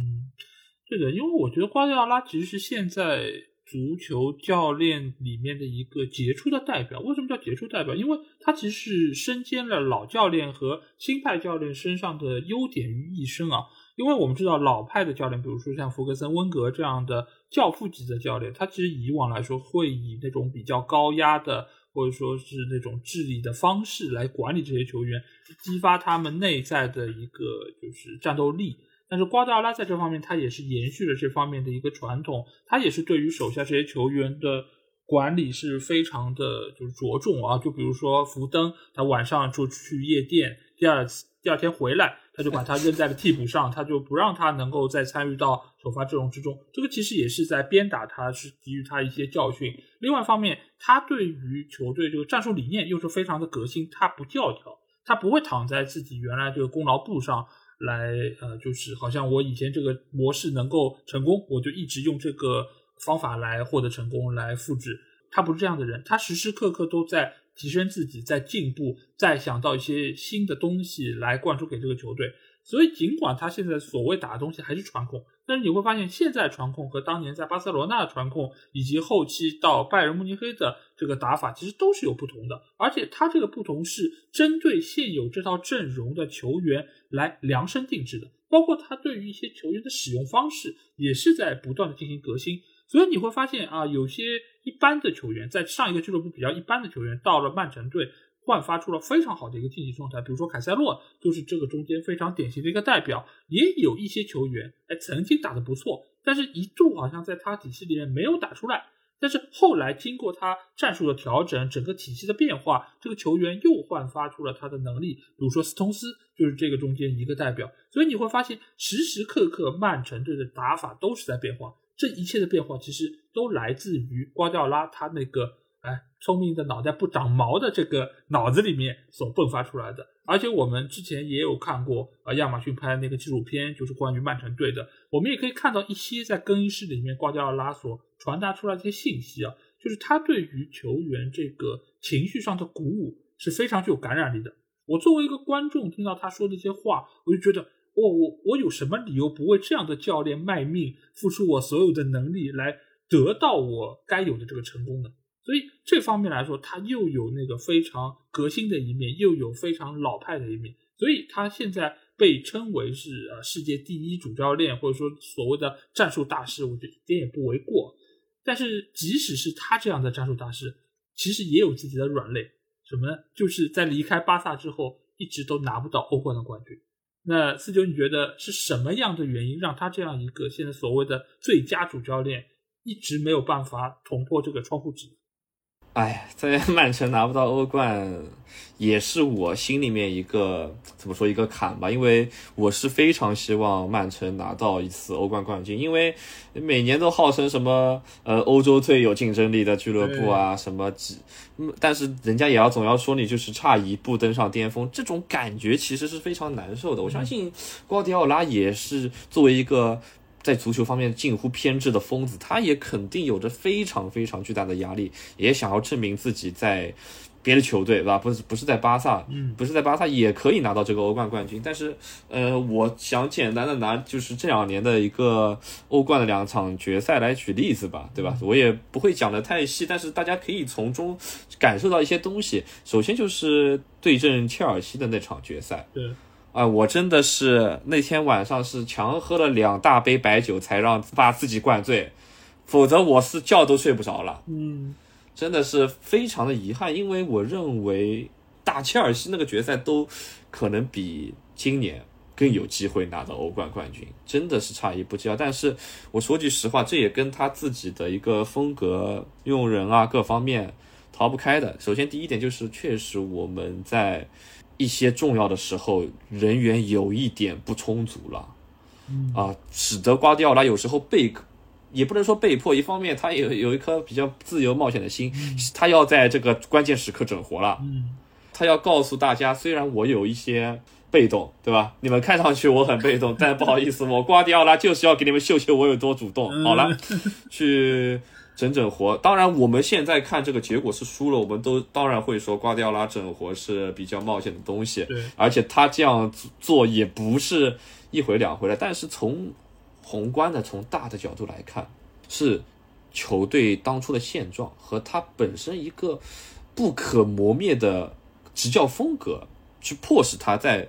A: 对的，因为我觉得瓜迪奥拉其实是现在足球教练里面的一个杰出的代表。为什么叫杰出代表？因为他其实是身兼了老教练和新派教练身上的优点于一身啊。因为我们知道老派的教练，比如说像弗格森、温格这样的教父级的教练，他其实以往来说会以那种比较高压的，或者说是那种治理的方式来管理这些球员，激发他们内在的一个就是战斗力。但是瓜迪奥拉在这方面，他也是延续了这方面的一个传统，他也是对于手下这些球员的管理是非常的就是着重啊。就比如说福登，他晚上就去夜店，第二次第二天回来。他就把他扔在了替补上，他就不让他能够再参与到首发阵容之中。这个其实也是在鞭打他，是给予他一些教训。另外一方面，他对于球队这个战术理念又是非常的革新，他不教条，他不会躺在自己原来这个功劳簿上来，呃，就是好像我以前这个模式能够成功，我就一直用这个方法来获得成功，来复制。他不是这样的人，他时时刻刻都在。提升自己，在进步，再想到一些新的东西来灌输给这个球队。所以，尽管他现在所谓打的东西还是传控，但是你会发现，现在传控和当年在巴塞罗那的传控，以及后期到拜仁慕尼黑的这个打法，其实都是有不同的。而且，他这个不同是针对现有这套阵容的球员来量身定制的，包括他对于一些球员的使用方式，也是在不断的进行革新。所以你会发现啊，有些一般的球员在上一个俱乐部比较一般的球员，到了曼城队焕发出了非常好的一个竞技状态。比如说凯塞洛就是这个中间非常典型的一个代表。也有一些球员哎曾经打得不错，但是一度好像在他体系里面没有打出来。但是后来经过他战术的调整，整个体系的变化，这个球员又焕发出了他的能力。比如说斯通斯就是这个中间一个代表。所以你会发现时时刻刻曼城队的打法都是在变化。这一切的变化其实都来自于瓜迪奥拉他那个哎聪明的脑袋不长毛的这个脑子里面所迸发出来的。而且我们之前也有看过啊，亚马逊拍的那个纪录片，就是关于曼城队的。我们也可以看到一些在更衣室里面瓜迪奥拉所传达出来的一些信息啊，就是他对于球员这个情绪上的鼓舞是非常具有感染力的。我作为一个观众听到他说的一些话，我就觉得我我我有什么理由不为这样的教练卖命，付出我所有的能力来得到我该有的这个成功呢？所以这方面来说，他又有那个非常革新的一面，又有非常老派的一面，所以他现在被称为是呃世界第一主教练，或者说所谓的战术大师，我觉得一点也不为过。但是即使是他这样的战术大师，其实也有自己的软肋，什么呢？就是在离开巴萨之后，一直都拿不到欧冠的冠军。那四九，你觉得是什么样的原因让他这样一个现在所谓的最佳主教练一直没有办法捅破这个窗户纸？
B: 哎，在曼城拿不到欧冠，也是我心里面一个怎么说一个坎吧。因为我是非常希望曼城拿到一次欧冠冠军，因为每年都号称什么呃欧洲最有竞争力的俱乐部啊，什么几，但是人家也要总要说你就是差一步登上巅峰，这种感觉其实是非常难受的。我相信瓜迪奥拉也是作为一个。在足球方面近乎偏执的疯子，他也肯定有着非常非常巨大的压力，也想要证明自己在别的球队，对吧？不是不是在巴萨，
A: 嗯，
B: 不是在巴萨也可以拿到这个欧冠冠军。但是，呃，我想简单的拿就是这两年的一个欧冠的两场决赛来举例子吧，对吧？我也不会讲的太细，但是大家可以从中感受到一些东西。首先就是对阵切尔西的那场决赛，
A: 对。
B: 啊，我真的是那天晚上是强喝了两大杯白酒才让把自己灌醉，否则我是觉都睡不着了。
A: 嗯，
B: 真的是非常的遗憾，因为我认为大切尔西那个决赛都可能比今年更有机会拿到欧冠冠军，真的是差一步之遥。但是我说句实话，这也跟他自己的一个风格、用人啊各方面逃不开的。首先第一点就是，确实我们在。一些重要的时候，人员有一点不充足了，啊，使得瓜迪奥拉有时候被，也不能说被迫，一方面他有有一颗比较自由冒险的心，他要在这个关键时刻整活了，他要告诉大家，虽然我有一些被动，对吧？你们看上去我很被动，但不好意思，我瓜迪奥拉就是要给你们秀秀我有多主动。好了，去。整整活，当然我们现在看这个结果是输了，我们都当然会说瓜迪奥拉整活是比较冒险的东西，
A: 对，
B: 而且他这样做也不是一回两回了。但是从宏观的、从大的角度来看，是球队当初的现状和他本身一个不可磨灭的执教风格，去迫使他在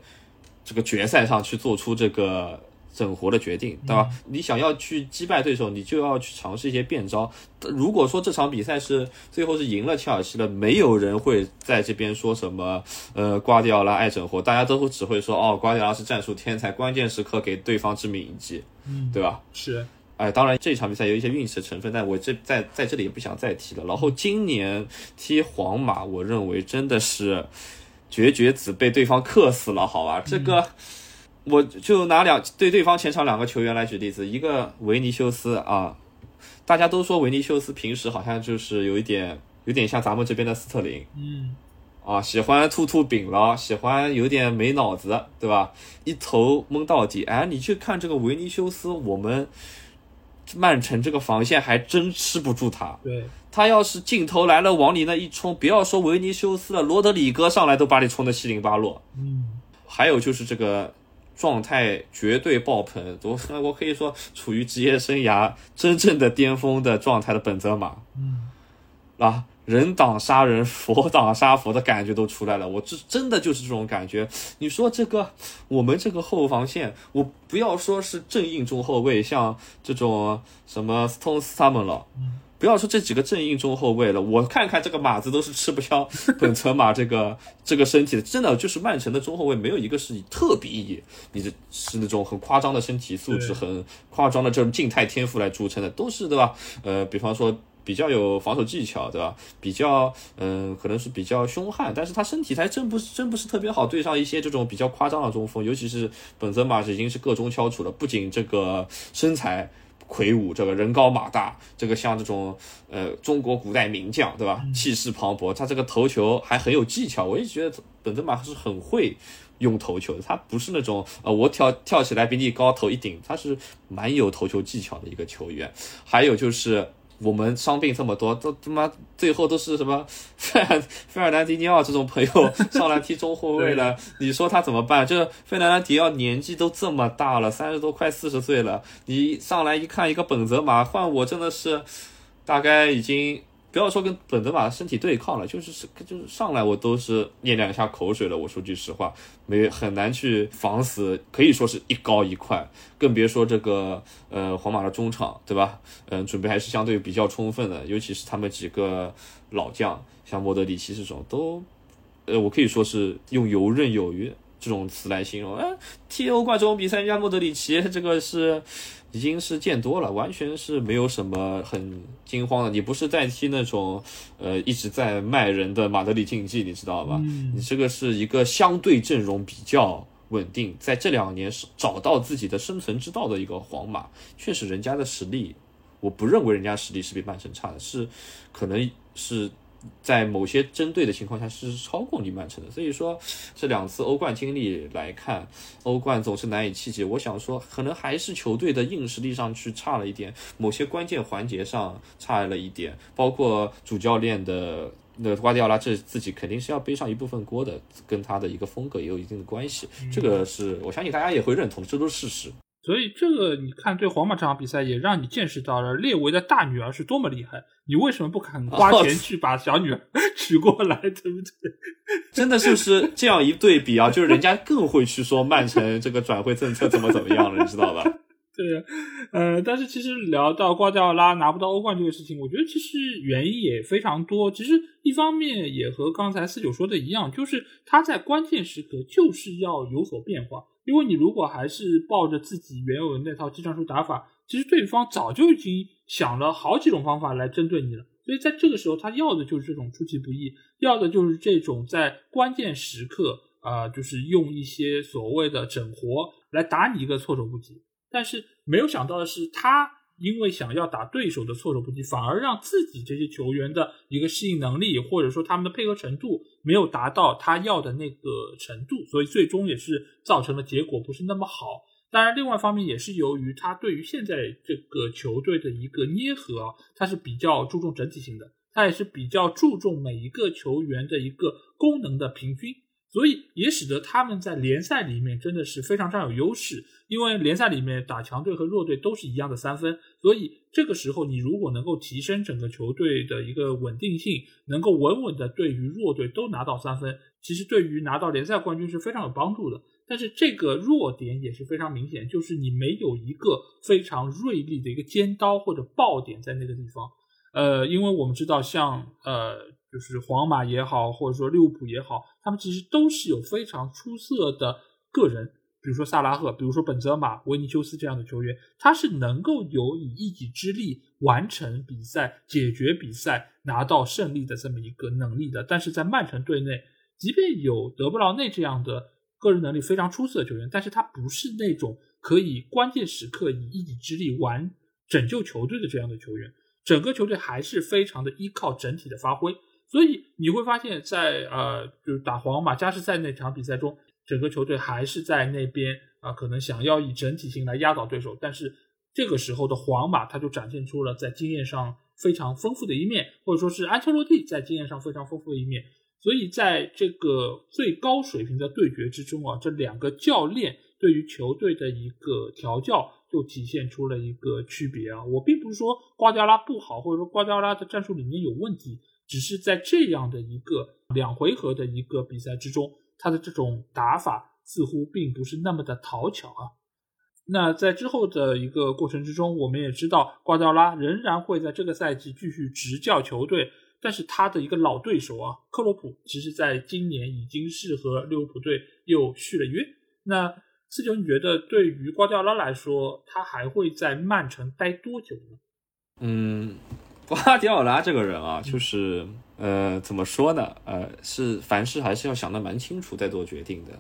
B: 这个决赛上去做出这个。整活的决定，对吧？你想要去击败对手，你就要去尝试一些变招。如果说这场比赛是最后是赢了切尔西的，没有人会在这边说什么，呃，瓜迪奥拉爱整活，大家都会只会说，哦，瓜迪奥拉是战术天才，关键时刻给对方致命一击，
A: 嗯，
B: 对吧？
A: 是，
B: 哎，当然这场比赛有一些运气的成分，但我这在在这里也不想再提了。然后今年踢皇马，我认为真的是绝绝子被对方克死了，好吧？这个。我就拿两对对方前场两个球员来举例子，一个维尼修斯啊，大家都说维尼修斯平时好像就是有一点有点像咱们这边的斯特林，
A: 嗯，
B: 啊，喜欢吐吐饼了，喜欢有点没脑子，对吧？一头蒙到底。哎，你去看这个维尼修斯，我们曼城这个防线还真吃不住他。
A: 对，
B: 他要是镜头来了往你那一冲，不要说维尼修斯了，罗德里戈上来都把你冲得七零八落。
A: 嗯，
B: 还有就是这个。状态绝对爆棚，我我可以说处于职业生涯真正的巅峰的状态的本泽马，
A: 嗯，
B: 啊，人挡杀人，佛挡杀佛的感觉都出来了，我这真的就是这种感觉。你说这个我们这个后防线，我不要说是正印中后卫，像这种什么 Stones 他们了，
A: 嗯。
B: 不要说这几个正印中后卫了，我看看这个马子都是吃不消 本泽马这个这个身体的，真的就是曼城的中后卫没有一个是以特别以你这是那种很夸张的身体素质、很夸张的这种静态天赋来著称的，都是对吧？呃，比方说比较有防守技巧，对吧？比较嗯，可能是比较凶悍，但是他身体还真不是真不是特别好对上一些这种比较夸张的中锋，尤其是本泽马已经是各中翘楚了，不仅这个身材。魁梧，这个人高马大，这个像这种呃中国古代名将，对吧？气势磅礴，他这个头球还很有技巧。我也觉得本泽马是很会用头球的，他不是那种呃我跳跳起来比你高头一顶，他是蛮有头球技巧的一个球员。还有就是我们伤病这么多，都他妈最后都是什么费 尔费尔南迪尼奥这种朋友上来踢中后卫了，你说他怎么办？这费尔南迪奥年纪都这么大了，三十多快四十岁了，你上来一看一个本泽马换我真的是大概已经。不要说跟本泽马身体对抗了，就是是就是上来我都是咽两下口水了。我说句实话，没很难去防死，可以说是一高一快，更别说这个呃皇马的中场，对吧？嗯，准备还是相对比较充分的，尤其是他们几个老将，像莫德里奇这种，都呃我可以说是用游刃有余这种词来形容。哎，踢欧冠这种比赛，人家莫德里奇这个是。已经是见多了，完全是没有什么很惊慌的。你不是在踢那种，呃，一直在卖人的马德里竞技，你知道吧？你这个是一个相对阵容比较稳定，在这两年是找到自己的生存之道的一个皇马。确实，人家的实力，我不认为人家实力是比曼城差的，是可能是。在某些针对的情况下是超过你曼城的，所以说这两次欧冠经历来看，欧冠总是难以企及。我想说，可能还是球队的硬实力上去差了一点，某些关键环节上差了一点，包括主教练的那瓜迪奥拉这自己肯定是要背上一部分锅的，跟他的一个风格也有一定的关系。这个是我相信大家也会认同，这都是事实。
A: 所以这个你看，对皇马这场比赛也让你见识到了列维的大女儿是多么厉害。你为什么不肯花钱去把小女儿 娶过来，对不对？
B: 真的就是这样一对比啊，就是人家更会去说曼城这个转会政策怎么怎么样了，你知道吧？
A: 对呀，呃，但是其实聊到瓜迪奥拉拿不到欧冠这个事情，我觉得其实原因也非常多。其实一方面也和刚才四九说的一样，就是他在关键时刻就是要有所变化。因为你如果还是抱着自己原有的那套计算术打法，其实对方早就已经想了好几种方法来针对你了。所以在这个时候，他要的就是这种出其不意，要的就是这种在关键时刻啊，就是用一些所谓的整活来打你一个措手不及。但是没有想到的是，他因为想要打对手的措手不及，反而让自己这些球员的一个适应能力，或者说他们的配合程度，没有达到他要的那个程度，所以最终也是造成了结果不是那么好。当然，另外一方面也是由于他对于现在这个球队的一个捏合，他是比较注重整体性的，他也是比较注重每一个球员的一个功能的平均。所以也使得他们在联赛里面真的是非常占有优势，因为联赛里面打强队和弱队都是一样的三分，所以这个时候你如果能够提升整个球队的一个稳定性，能够稳稳的对于弱队都拿到三分，其实对于拿到联赛冠军是非常有帮助的。但是这个弱点也是非常明显，就是你没有一个非常锐利的一个尖刀或者爆点在那个地方。呃，因为我们知道像呃。就是皇马也好，或者说利物浦也好，他们其实都是有非常出色的个人，比如说萨拉赫，比如说本泽马、维尼修斯这样的球员，他是能够有以一己之力完成比赛、解决比赛、拿到胜利的这么一个能力的。但是在曼城队内，即便有德布劳内这样的个人能力非常出色的球员，但是他不是那种可以关键时刻以一己之力完拯救球队的这样的球员。整个球队还是非常的依靠整体的发挥。所以你会发现在呃，就是打皇马加时赛那场比赛中，整个球队还是在那边啊，可能想要以整体性来压倒对手。但是这个时候的皇马，他就展现出了在经验上非常丰富的一面，或者说是安切洛蒂在经验上非常丰富的一面。所以在这个最高水平的对决之中啊，这两个教练对于球队的一个调教就体现出了一个区别啊。我并不是说瓜迪奥拉不好，或者说瓜迪奥拉的战术理念有问题。只是在这样的一个两回合的一个比赛之中，他的这种打法似乎并不是那么的讨巧啊。那在之后的一个过程之中，我们也知道瓜迪奥拉仍然会在这个赛季继续执教球队，但是他的一个老对手啊，克洛普，其实在今年已经是和利物浦队又续了约。那四九，你觉得对于瓜迪奥拉来说，他还会在曼城待多久呢？
B: 嗯。瓜迪奥拉这个人啊，就是呃，怎么说呢？呃，是凡事还是要想得蛮清楚再做决定的。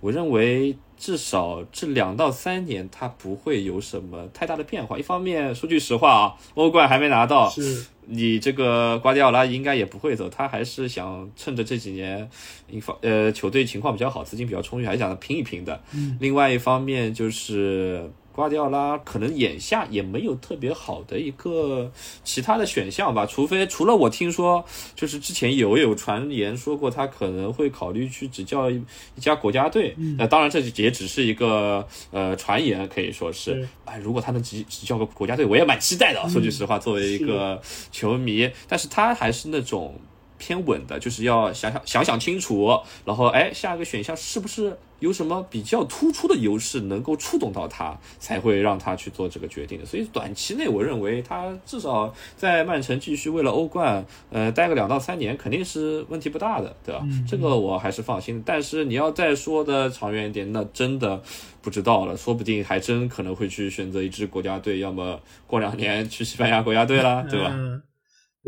B: 我认为至少这两到三年，他不会有什么太大的变化。一方面，说句实话啊，欧冠还没拿到，
A: 是
B: 你这个瓜迪奥拉应该也不会走，他还是想趁着这几年，一方呃球队情况比较好，资金比较充裕，还是想拼一拼的。另外一方面就是。瓜迪奥拉可能眼下也没有特别好的一个其他的选项吧，除非除了我听说，就是之前有有传言说过他可能会考虑去执教一家国家队，那当然这也只是一个呃传言，可以说是，哎，如果他能执执教个国家队，我也蛮期待的。说句实话，作为一个球迷，但是他还是那种。偏稳的，就是要想想想想清楚，然后哎，下一个选项是不是有什么比较突出的优势能够触动到他，才会让他去做这个决定的。所以短期内，我认为他至少在曼城继续为了欧冠，呃，待个两到三年，肯定是问题不大的，对吧？这个我还是放心。但是你要再说的长远一点，那真的不知道了，说不定还真可能会去选择一支国家队，要么过两年去西班牙国家队了，对吧？
A: 对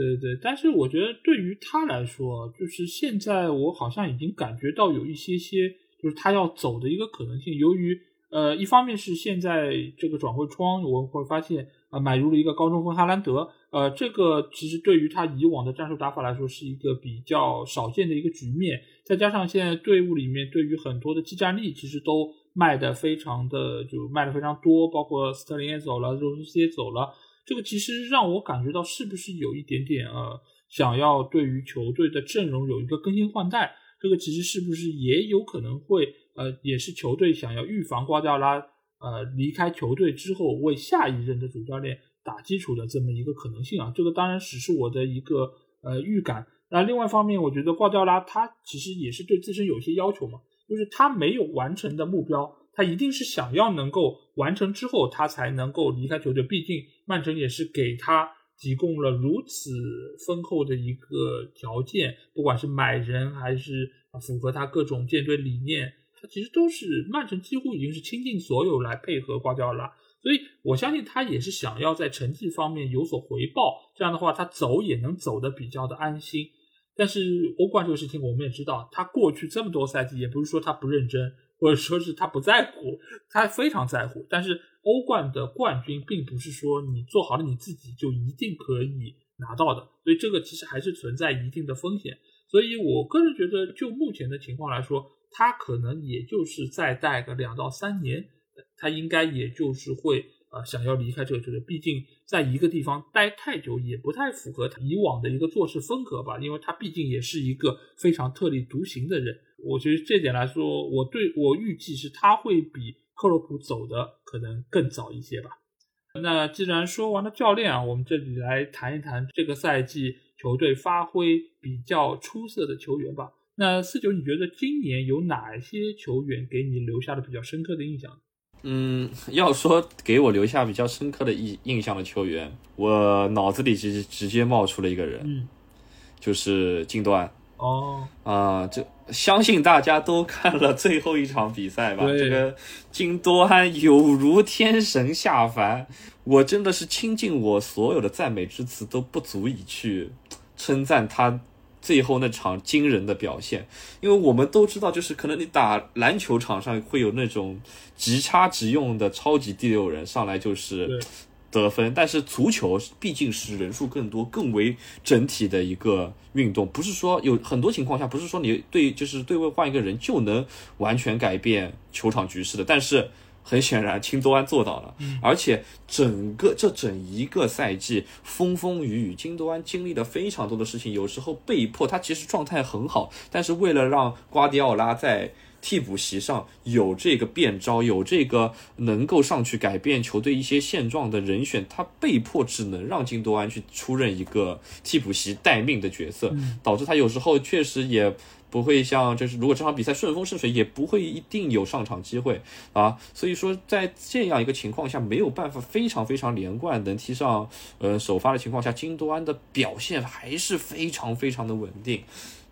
A: 对对对，但是我觉得对于他来说，就是现在我好像已经感觉到有一些些，就是他要走的一个可能性。由于呃，一方面是现在这个转会窗，我会发现啊，买入了一个高中锋哈兰德，呃，这个其实对于他以往的战术打法来说是一个比较少见的一个局面。再加上现在队伍里面对于很多的技战力，其实都卖的非常的就卖的非常多，包括斯特林也走了，罗斯也走了。这个其实让我感觉到是不是有一点点呃，想要对于球队的阵容有一个更新换代。这个其实是不是也有可能会呃，也是球队想要预防瓜迪奥拉呃离开球队之后为下一任的主教练打基础的这么一个可能性啊？这个当然只是我的一个呃预感。那另外一方面，我觉得瓜迪奥拉他其实也是对自身有一些要求嘛，就是他没有完成的目标。他一定是想要能够完成之后，他才能够离开球队。毕竟曼城也是给他提供了如此丰厚的一个条件，不管是买人还是符合他各种建队理念，他其实都是曼城几乎已经是倾尽所有来配合瓜迪奥拉。所以我相信他也是想要在成绩方面有所回报，这样的话他走也能走得比较的安心。但是欧冠这个事情我们也知道，他过去这么多赛季也不是说他不认真。或者说是他不在乎，他非常在乎。但是欧冠的冠军并不是说你做好了你自己就一定可以拿到的，所以这个其实还是存在一定的风险。所以我个人觉得，就目前的情况来说，他可能也就是再待个两到三年，他应该也就是会呃想要离开这个球队。毕竟在一个地方待太久也不太符合他以往的一个做事风格吧，因为他毕竟也是一个非常特立独行的人。我觉得这点来说，我对我预计是他会比克洛普走的可能更早一些吧。那既然说完了教练啊，我们这里来谈一谈这个赛季球队发挥比较出色的球员吧。那四九，你觉得今年有哪些球员给你留下了比较深刻的印象？
B: 嗯，要说给我留下比较深刻的印印象的球员，我脑子里直直接冒出了一个人，
A: 嗯，
B: 就是金端。
A: 哦
B: 啊，这相信大家都看了最后一场比赛吧？这个金多安有如天神下凡，我真的是倾尽我所有的赞美之词都不足以去称赞他最后那场惊人的表现。因为我们都知道，就是可能你打篮球场上会有那种即插即用的超级第六人上来就是。得分，但是足球毕竟是人数更多、更为整体的一个运动，不是说有很多情况下，不是说你对就是对位换一个人就能完全改变球场局势的。但是很显然，青多安做到了，而且整个这整一个赛季风风雨雨，金多安经历了非常多的事情，有时候被迫他其实状态很好，但是为了让瓜迪奥拉在。替补席上有这个变招，有这个能够上去改变球队一些现状的人选，他被迫只能让金多安去出任一个替补席待命的角色，导致他有时候确实也不会像，就是如果这场比赛顺风顺水，也不会一定有上场机会啊。所以说，在这样一个情况下，没有办法非常非常连贯能踢上呃首发的情况下，金多安的表现还是非常非常的稳定。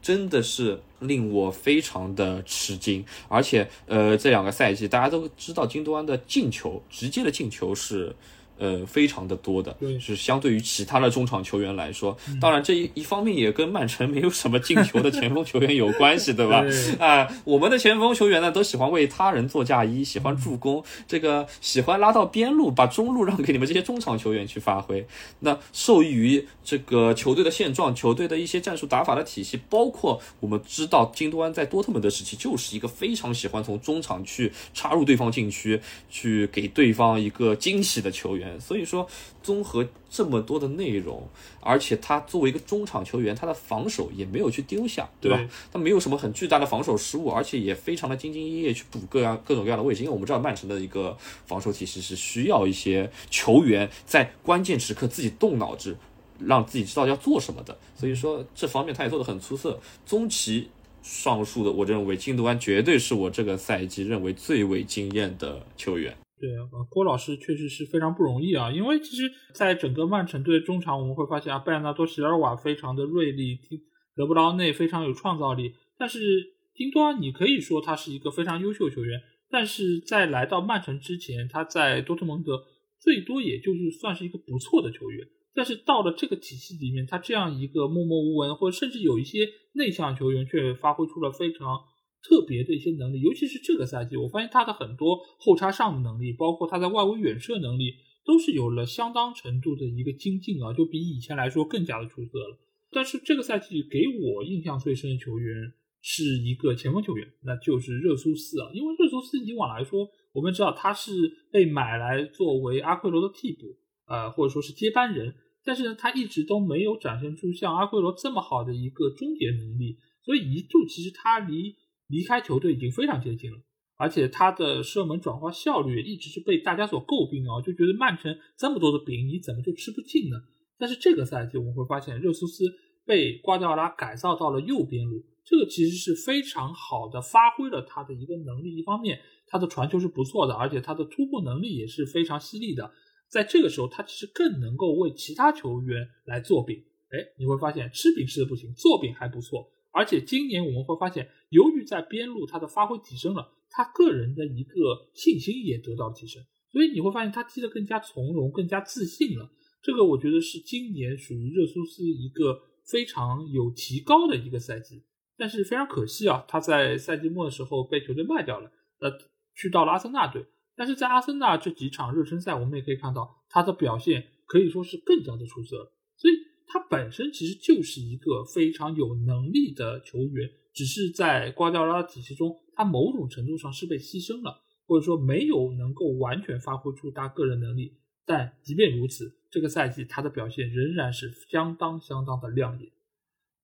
B: 真的是令我非常的吃惊，而且，呃，这两个赛季大家都知道，京多安的进球直接的进球是呃，非常的多的，
A: 对
B: 是相对于其他的中场球员来说，当然这一一方面也跟曼城没有什么进球的前锋球员有关系，对吧？
A: 对
B: 啊，我们的前锋球员呢，都喜欢为他人做嫁衣，喜欢助攻，这个喜欢拉到边路，把中路让给你们这些中场球员去发挥。那受益于这个球队的现状，球队的一些战术打法的体系，包括我们知道京多安在多特蒙德时期就是一个非常喜欢从中场去插入对方禁区，去给对方一个惊喜的球员。所以说，综合这么多的内容，而且他作为一个中场球员，他的防守也没有去丢下，对吧？
A: 对
B: 他没有什么很巨大的防守失误，而且也非常的兢兢业业去补各样各种各样的位置。因为我们知道曼城的一个防守体系是需要一些球员在关键时刻自己动脑子，让自己知道要做什么的。所以说这方面他也做得很出色。中其上述的，我认为金多安绝对是我这个赛季认为最为惊艳的球员。
A: 对，呃，郭老师确实是非常不容易啊，因为其实在整个曼城队中场，我们会发现啊，贝尔纳多·席尔瓦非常的锐利，丁德布劳内非常有创造力，但是丁多你可以说他是一个非常优秀球员，但是在来到曼城之前，他在多特蒙德最多也就是算是一个不错的球员，但是到了这个体系里面，他这样一个默默无闻，或者甚至有一些内向球员，却发挥出了非常特别的一些能力，尤其是这个赛季，我发现他的很多后插上的能力，包括他在外围远射能力，都是有了相当程度的一个精进啊，就比以前来说更加的出色了。但是这个赛季给我印象最深的球员是一个前锋球员，那就是热苏斯啊，因为热苏斯以往来说，我们知道他是被买来作为阿奎罗的替补，呃，或者说是接班人，但是呢，他一直都没有展现出像阿奎罗这么好的一个终结能力，所以一度其实他离离开球队已经非常接近了，而且他的射门转化效率一直是被大家所诟病啊，就觉得曼城这么多的饼，你怎么就吃不进呢？但是这个赛季我们会发现，热苏斯被瓜迪奥拉改造到了右边路，这个其实是非常好的发挥了他的一个能力。一方面，他的传球是不错的，而且他的突破能力也是非常犀利的。在这个时候，他其实更能够为其他球员来做饼。哎，你会发现吃饼吃的不行，做饼还不错。而且今年我们会发现，由于在边路他的发挥提升了，他个人的一个信心也得到了提升，所以你会发现他踢得更加从容、更加自信了。这个我觉得是今年属于热苏斯一个非常有提高的一个赛季。但是非常可惜啊，他在赛季末的时候被球队卖掉了，呃，去到了阿森纳队。但是在阿森纳这几场热身赛，我们也可以看到他的表现可以说是更加的出色了。他本身其实就是一个非常有能力的球员，只是在瓜迪奥拉体系中，他某种程度上是被牺牲了，或者说没有能够完全发挥出他个人能力。但即便如此，这个赛季他的表现仍然是相当相当的亮眼。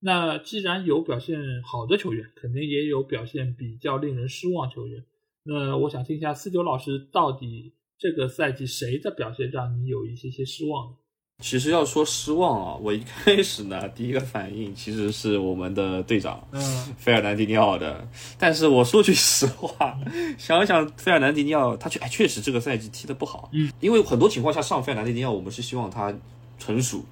A: 那既然有表现好的球员，肯定也有表现比较令人失望球员。那我想听一下四九老师，到底这个赛季谁的表现让你有一些些失望呢？
B: 其实要说失望啊，我一开始呢，第一个反应其实是我们的队长，
A: 嗯，
B: 费尔南迪尼奥的。但是我说句实话，想一想，费尔南迪尼奥他确哎确实这个赛季踢得不好，
A: 嗯，
B: 因为很多情况下上费尔南迪尼奥，我们是希望他成熟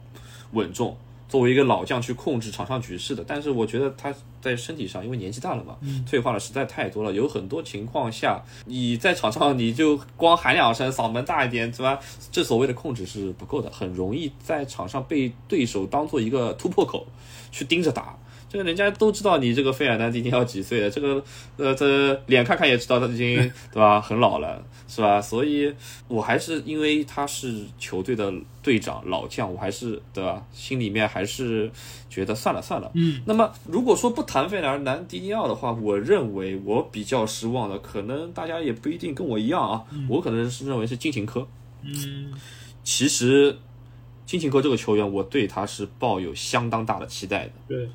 B: 稳重。作为一个老将去控制场上局势的，但是我觉得他在身体上，因为年纪大了嘛，退化的实在太多了。有很多情况下，你在场上你就光喊两声，嗓门大一点，是吧？这所谓的控制是不够的，很容易在场上被对手当做一个突破口去盯着打。这个人家都知道你这个费尔南迪尼奥几岁了，这个呃这脸看看也知道他已经 对吧很老了是吧？所以我还是因为他是球队的队长老将，我还是对吧心里面还是觉得算了算了。
A: 嗯，
B: 那么如果说不谈费尔南迪尼奥的话，我认为我比较失望的，可能大家也不一定跟我一样啊，我可能是认为是金琴科。
A: 嗯，
B: 其实金琴科这个球员，我对他是抱有相当大的期待的。
A: 对，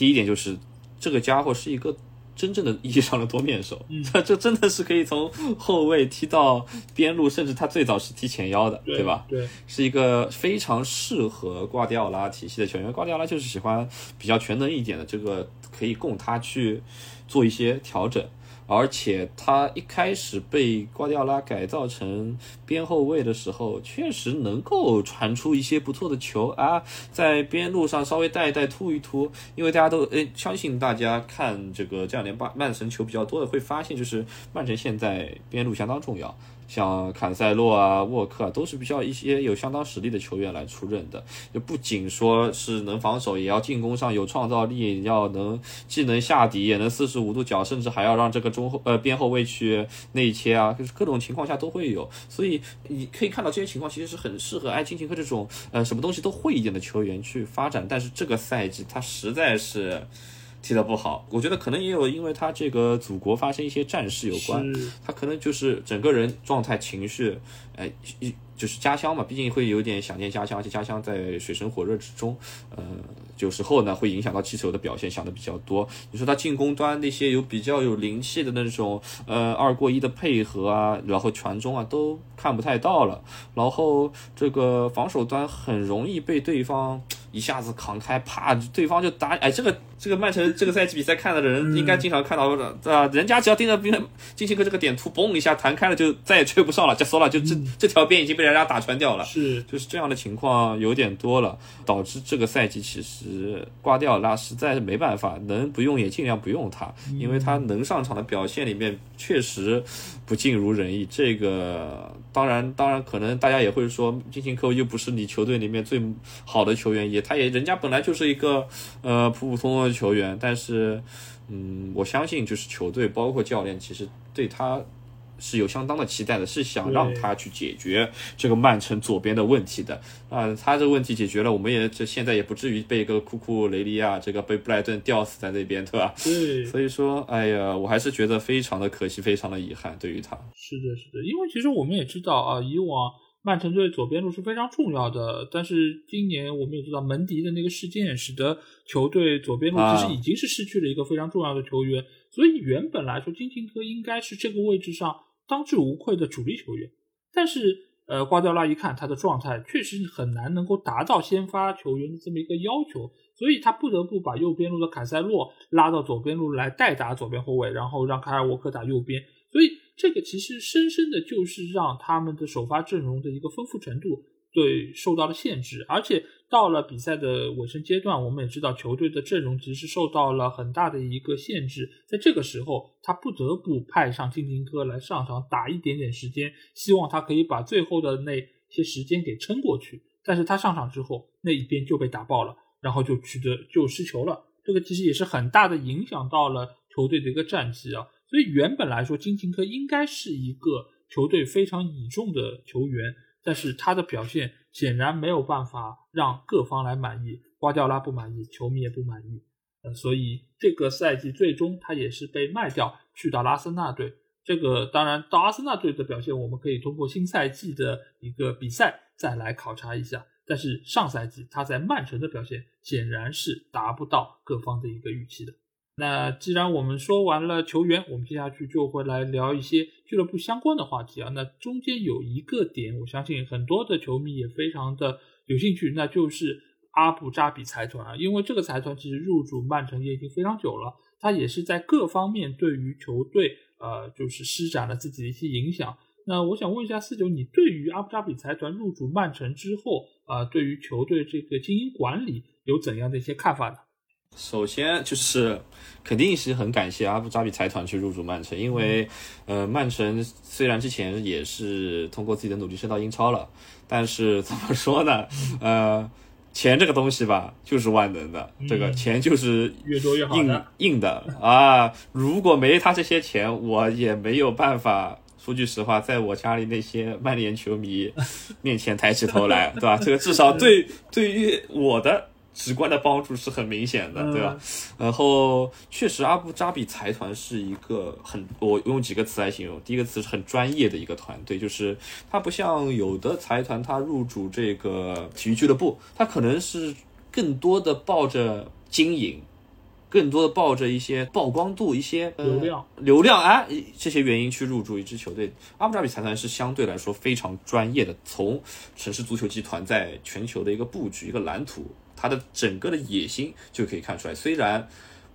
B: 第一点就是这个家伙是一个真正的意义上的多面手，这 这真的是可以从后卫踢到边路，甚至他最早是踢前腰的，
A: 对
B: 吧？
A: 对，
B: 是一个非常适合瓜迪奥拉体系的球员。瓜迪奥拉就是喜欢比较全能一点的，这个可以供他去做一些调整。而且他一开始被瓜迪奥拉改造成边后卫的时候，确实能够传出一些不错的球啊，在边路上稍微带一带、突一突。因为大家都诶，相信大家看这个这两年曼曼城球比较多的，会发现就是曼城现在边路相当重要。像坎塞洛啊、沃克啊，都是比较一些有相当实力的球员来出任的。就不仅说是能防守，也要进攻上有创造力，要能既能下底，也能四十五度角，甚至还要让这个中后呃边后卫去内切啊，就是各种情况下都会有。所以你可以看到这些情况其实是很适合爱金琴科这种呃什么东西都会一点的球员去发展。但是这个赛季他实在是。踢得不好，我觉得可能也有因为他这个祖国发生一些战事有关，他可能就是整个人状态情绪，哎，一就是家乡嘛，毕竟会有点想念家乡，而且家乡在水深火热之中，呃，有时候呢会影响到踢球的表现，想的比较多。你说他进攻端那些有比较有灵气的那种，呃，二过一的配合啊，然后传中啊，都看不太到了。然后这个防守端很容易被对方。一下子扛开，啪，对方就打，哎，这个这个曼城这个赛季比赛看的人应该经常看到的，对吧？人家只要盯着边金琴科这个点突，嘣一下弹开了，就再也追不上了，就缩了，就这这条边已经被人家打穿掉了。
A: 是，
B: 就是这样的情况有点多了，导致这个赛季其实挂掉那实在是没办法，能不用也尽量不用他，因为他能上场的表现里面确实不尽如人意。这个当然当然可能大家也会说，金琴科又不是你球队里面最好的球员也。他也人家本来就是一个呃普普通通的球员，但是嗯，我相信就是球队包括教练其实对他是有相当的期待的，是想让他去解决这个曼城左边的问题的啊。他这个问题解决了，我们也这现在也不至于被一个库库雷利亚这个被布莱顿吊死在那边，对吧？
A: 对。
B: 所以说，哎呀，我还是觉得非常的可惜，非常的遗憾，对于他。
A: 是的，是的，因为其实我们也知道啊，以往。曼城队左边路是非常重要的，但是今年我们也知道门迪的那个事件，使得球队左边路其实已经是失去了一个非常重要的球员，所以原本来说金琴科应该是这个位置上当之无愧的主力球员，但是呃瓜迪奥拉一看他的状态确实很难能够达到先发球员的这么一个要求，所以他不得不把右边路的凯塞洛拉到左边路来代打左边后卫，然后让凯尔沃克打右边，所以。这个其实深深的就是让他们的首发阵容的一个丰富程度对受到了限制，而且到了比赛的尾声阶段，我们也知道球队的阵容其实受到了很大的一个限制，在这个时候，他不得不派上金琴科来上场打一点点时间，希望他可以把最后的那些时间给撑过去。但是他上场之后，那一边就被打爆了，然后就取得就失球了，这个其实也是很大的影响到了球队的一个战绩啊。所以原本来说，金琴科应该是一个球队非常倚重的球员，但是他的表现显然没有办法让各方来满意，瓜迪奥拉不满意，球迷也不满意。呃，所以这个赛季最终他也是被卖掉去到阿森纳队。这个当然到阿森纳队的表现，我们可以通过新赛季的一个比赛再来考察一下。但是上赛季他在曼城的表现显然是达不到各方的一个预期的。那既然我们说完了球员，我们接下去就会来聊一些俱乐部相关的话题啊。那中间有一个点，我相信很多的球迷也非常的有兴趣，那就是阿布扎比财团啊。因为这个财团其实入主曼城也已经非常久了，它也是在各方面对于球队呃就是施展了自己的一些影响。那我想问一下四九，你对于阿布扎比财团入主曼城之后啊，对于球队这个经营管理有怎样的一些看法呢？
B: 首先就是肯定是很感谢阿布扎比财团去入主曼城，因为呃，曼城虽然之前也是通过自己的努力升到英超了，但是 怎么说呢？呃，钱这个东西吧，就是万能的，这个钱就是
A: 越多越好
B: 硬硬的 啊！如果没他这些钱，我也没有办法。说句实话，在我家里那些曼联球迷面前抬起头来，对吧？这个至少对对于我的。直观的帮助是很明显的，对吧？然后确实，阿布扎比财团是一个很，我用几个词来形容。第一个词是很专业的一个团队，就是它不像有的财团，它入主这个体育俱乐部，它可能是更多的抱着经营，更多的抱着一些曝光度、一些
A: 流量、
B: 流量啊这些原因去入驻一支球队。阿布扎比财团是相对来说非常专业的，从城市足球集团在全球的一个布局、一个蓝图。他的整个的野心就可以看出来，虽然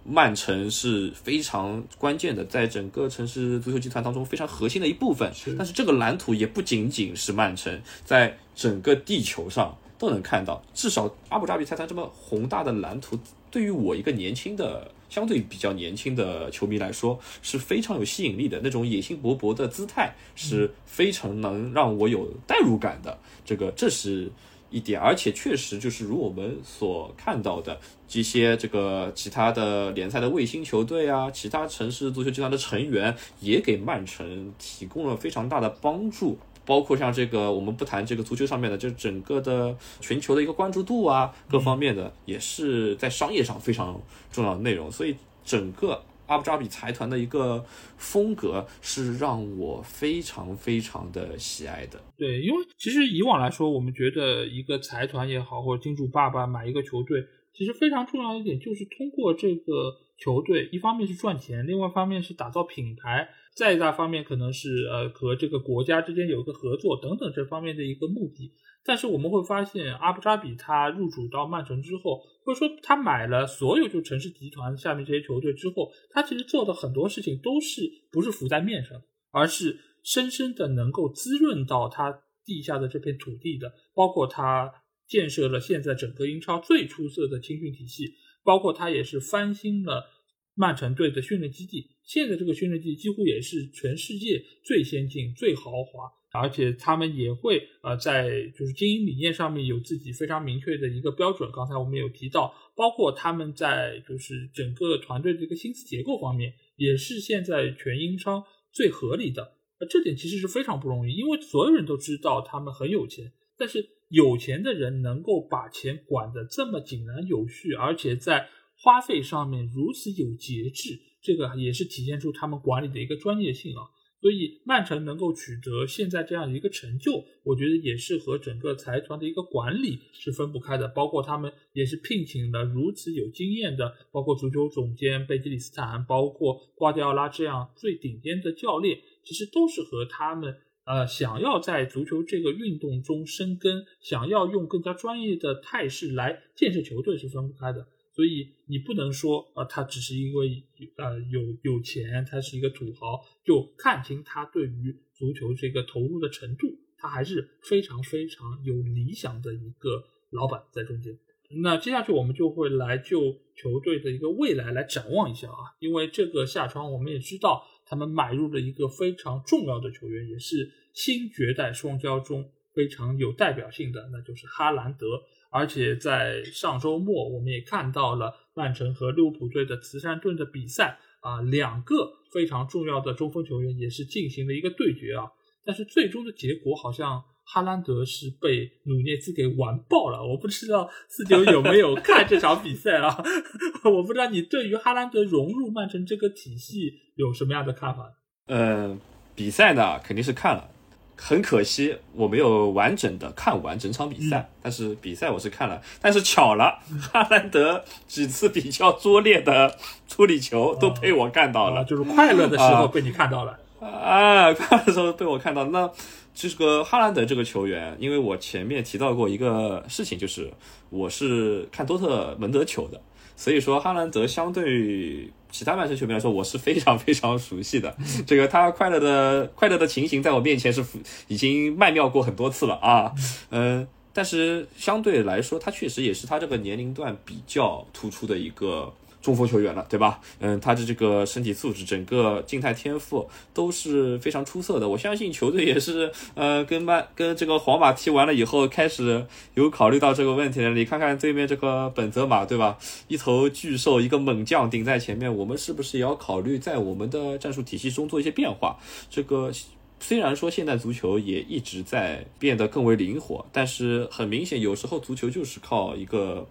B: 曼城是非常关键的，在整个城市足球集团当中非常核心的一部分，但是这个蓝图也不仅仅是曼城，在整个地球上都能看到，至少阿布扎比财团这么宏大的蓝图。对于我一个年轻的、相对比较年轻的球迷来说是非常有吸引力的。那种野心勃勃的姿态是非常能让我有代入感的。这个这是一点，而且确实就是如我们所看到的这些这个其他的联赛的卫星球队啊，其他城市足球集团的成员也给曼城提供了非常大的帮助。包括像这个，我们不谈这个足球上面的，就整个的全球的一个关注度啊，各方面的也是在商业上非常重要的内容。所以整个阿布扎比财团的一个风格是让我非常非常的喜爱的。
A: 对，因为其实以往来说，我们觉得一个财团也好，或者金主爸爸买一个球队，其实非常重要一点就是通过这个球队，一方面是赚钱，另外一方面是打造品牌。再一大方面可能是呃和这个国家之间有一个合作等等这方面的一个目的，但是我们会发现阿布扎比他入主到曼城之后，或者说他买了所有就城市集团下面这些球队之后，他其实做的很多事情都是不是浮在面上，而是深深的能够滋润到他地下的这片土地的，包括他建设了现在整个英超最出色的青训体系，包括他也是翻新了。曼城队的训练基地，现在这个训练基地几乎也是全世界最先进、最豪华，而且他们也会呃在就是经营理念上面有自己非常明确的一个标准。刚才我们有提到，包括他们在就是整个团队的一个薪资结构方面，也是现在全英商最合理的。呃，这点其实是非常不容易，因为所有人都知道他们很有钱，但是有钱的人能够把钱管得这么井然有序，而且在花费上面如此有节制，这个也是体现出他们管理的一个专业性啊。所以曼城能够取得现在这样一个成就，我觉得也是和整个财团的一个管理是分不开的。包括他们也是聘请了如此有经验的，包括足球总监贝基里斯坦，包括瓜迪奥拉这样最顶尖的教练，其实都是和他们呃想要在足球这个运动中生根，想要用更加专业的态势来建设球队是分不开的。所以你不能说，呃，他只是因为呃有有钱，他是一个土豪，就看清他对于足球这个投入的程度，他还是非常非常有理想的一个老板在中间。那接下去我们就会来就球队的一个未来来展望一下啊，因为这个夏窗我们也知道，他们买入了一个非常重要的球员，也是新绝代双骄中非常有代表性的，那就是哈兰德。而且在上周末，我们也看到了曼城和利物浦队的慈善顿的比赛啊，两个非常重要的中锋球员也是进行了一个对决啊。但是最终的结果好像哈兰德是被努涅兹给完爆了。我不知道四九有没有看这场比赛啊？我不知道你对于哈兰德融入曼城这个体系有什么样的看法？
B: 呃，比赛呢肯定是看了。很可惜，我没有完整的看完整场比赛，但是比赛我是看了。但是巧了，哈兰德几次比较拙劣的处理球都被我看到了，
A: 就是快乐的时候被你看到了
B: 啊，快乐的时候被我看到。那这个哈兰德这个球员，因为我前面提到过一个事情，就是我是看多特蒙德球的。所以说，哈兰德相对其他曼城球迷来说，我是非常非常熟悉的。这个他快乐的快乐的情形，在我面前是已经曼妙过很多次了啊。嗯，但是相对来说，他确实也是他这个年龄段比较突出的一个。中锋球员了，对吧？嗯，他的这个身体素质、整个静态天赋都是非常出色的。我相信球队也是，呃，跟曼跟这个皇马踢完了以后，开始有考虑到这个问题了。你看看对面这个本泽马，对吧？一头巨兽，一个猛将顶在前面，我们是不是也要考虑在我们的战术体系中做一些变化？这个虽然说现代足球也一直在变得更为灵活，但是很明显，有时候足球就是靠一个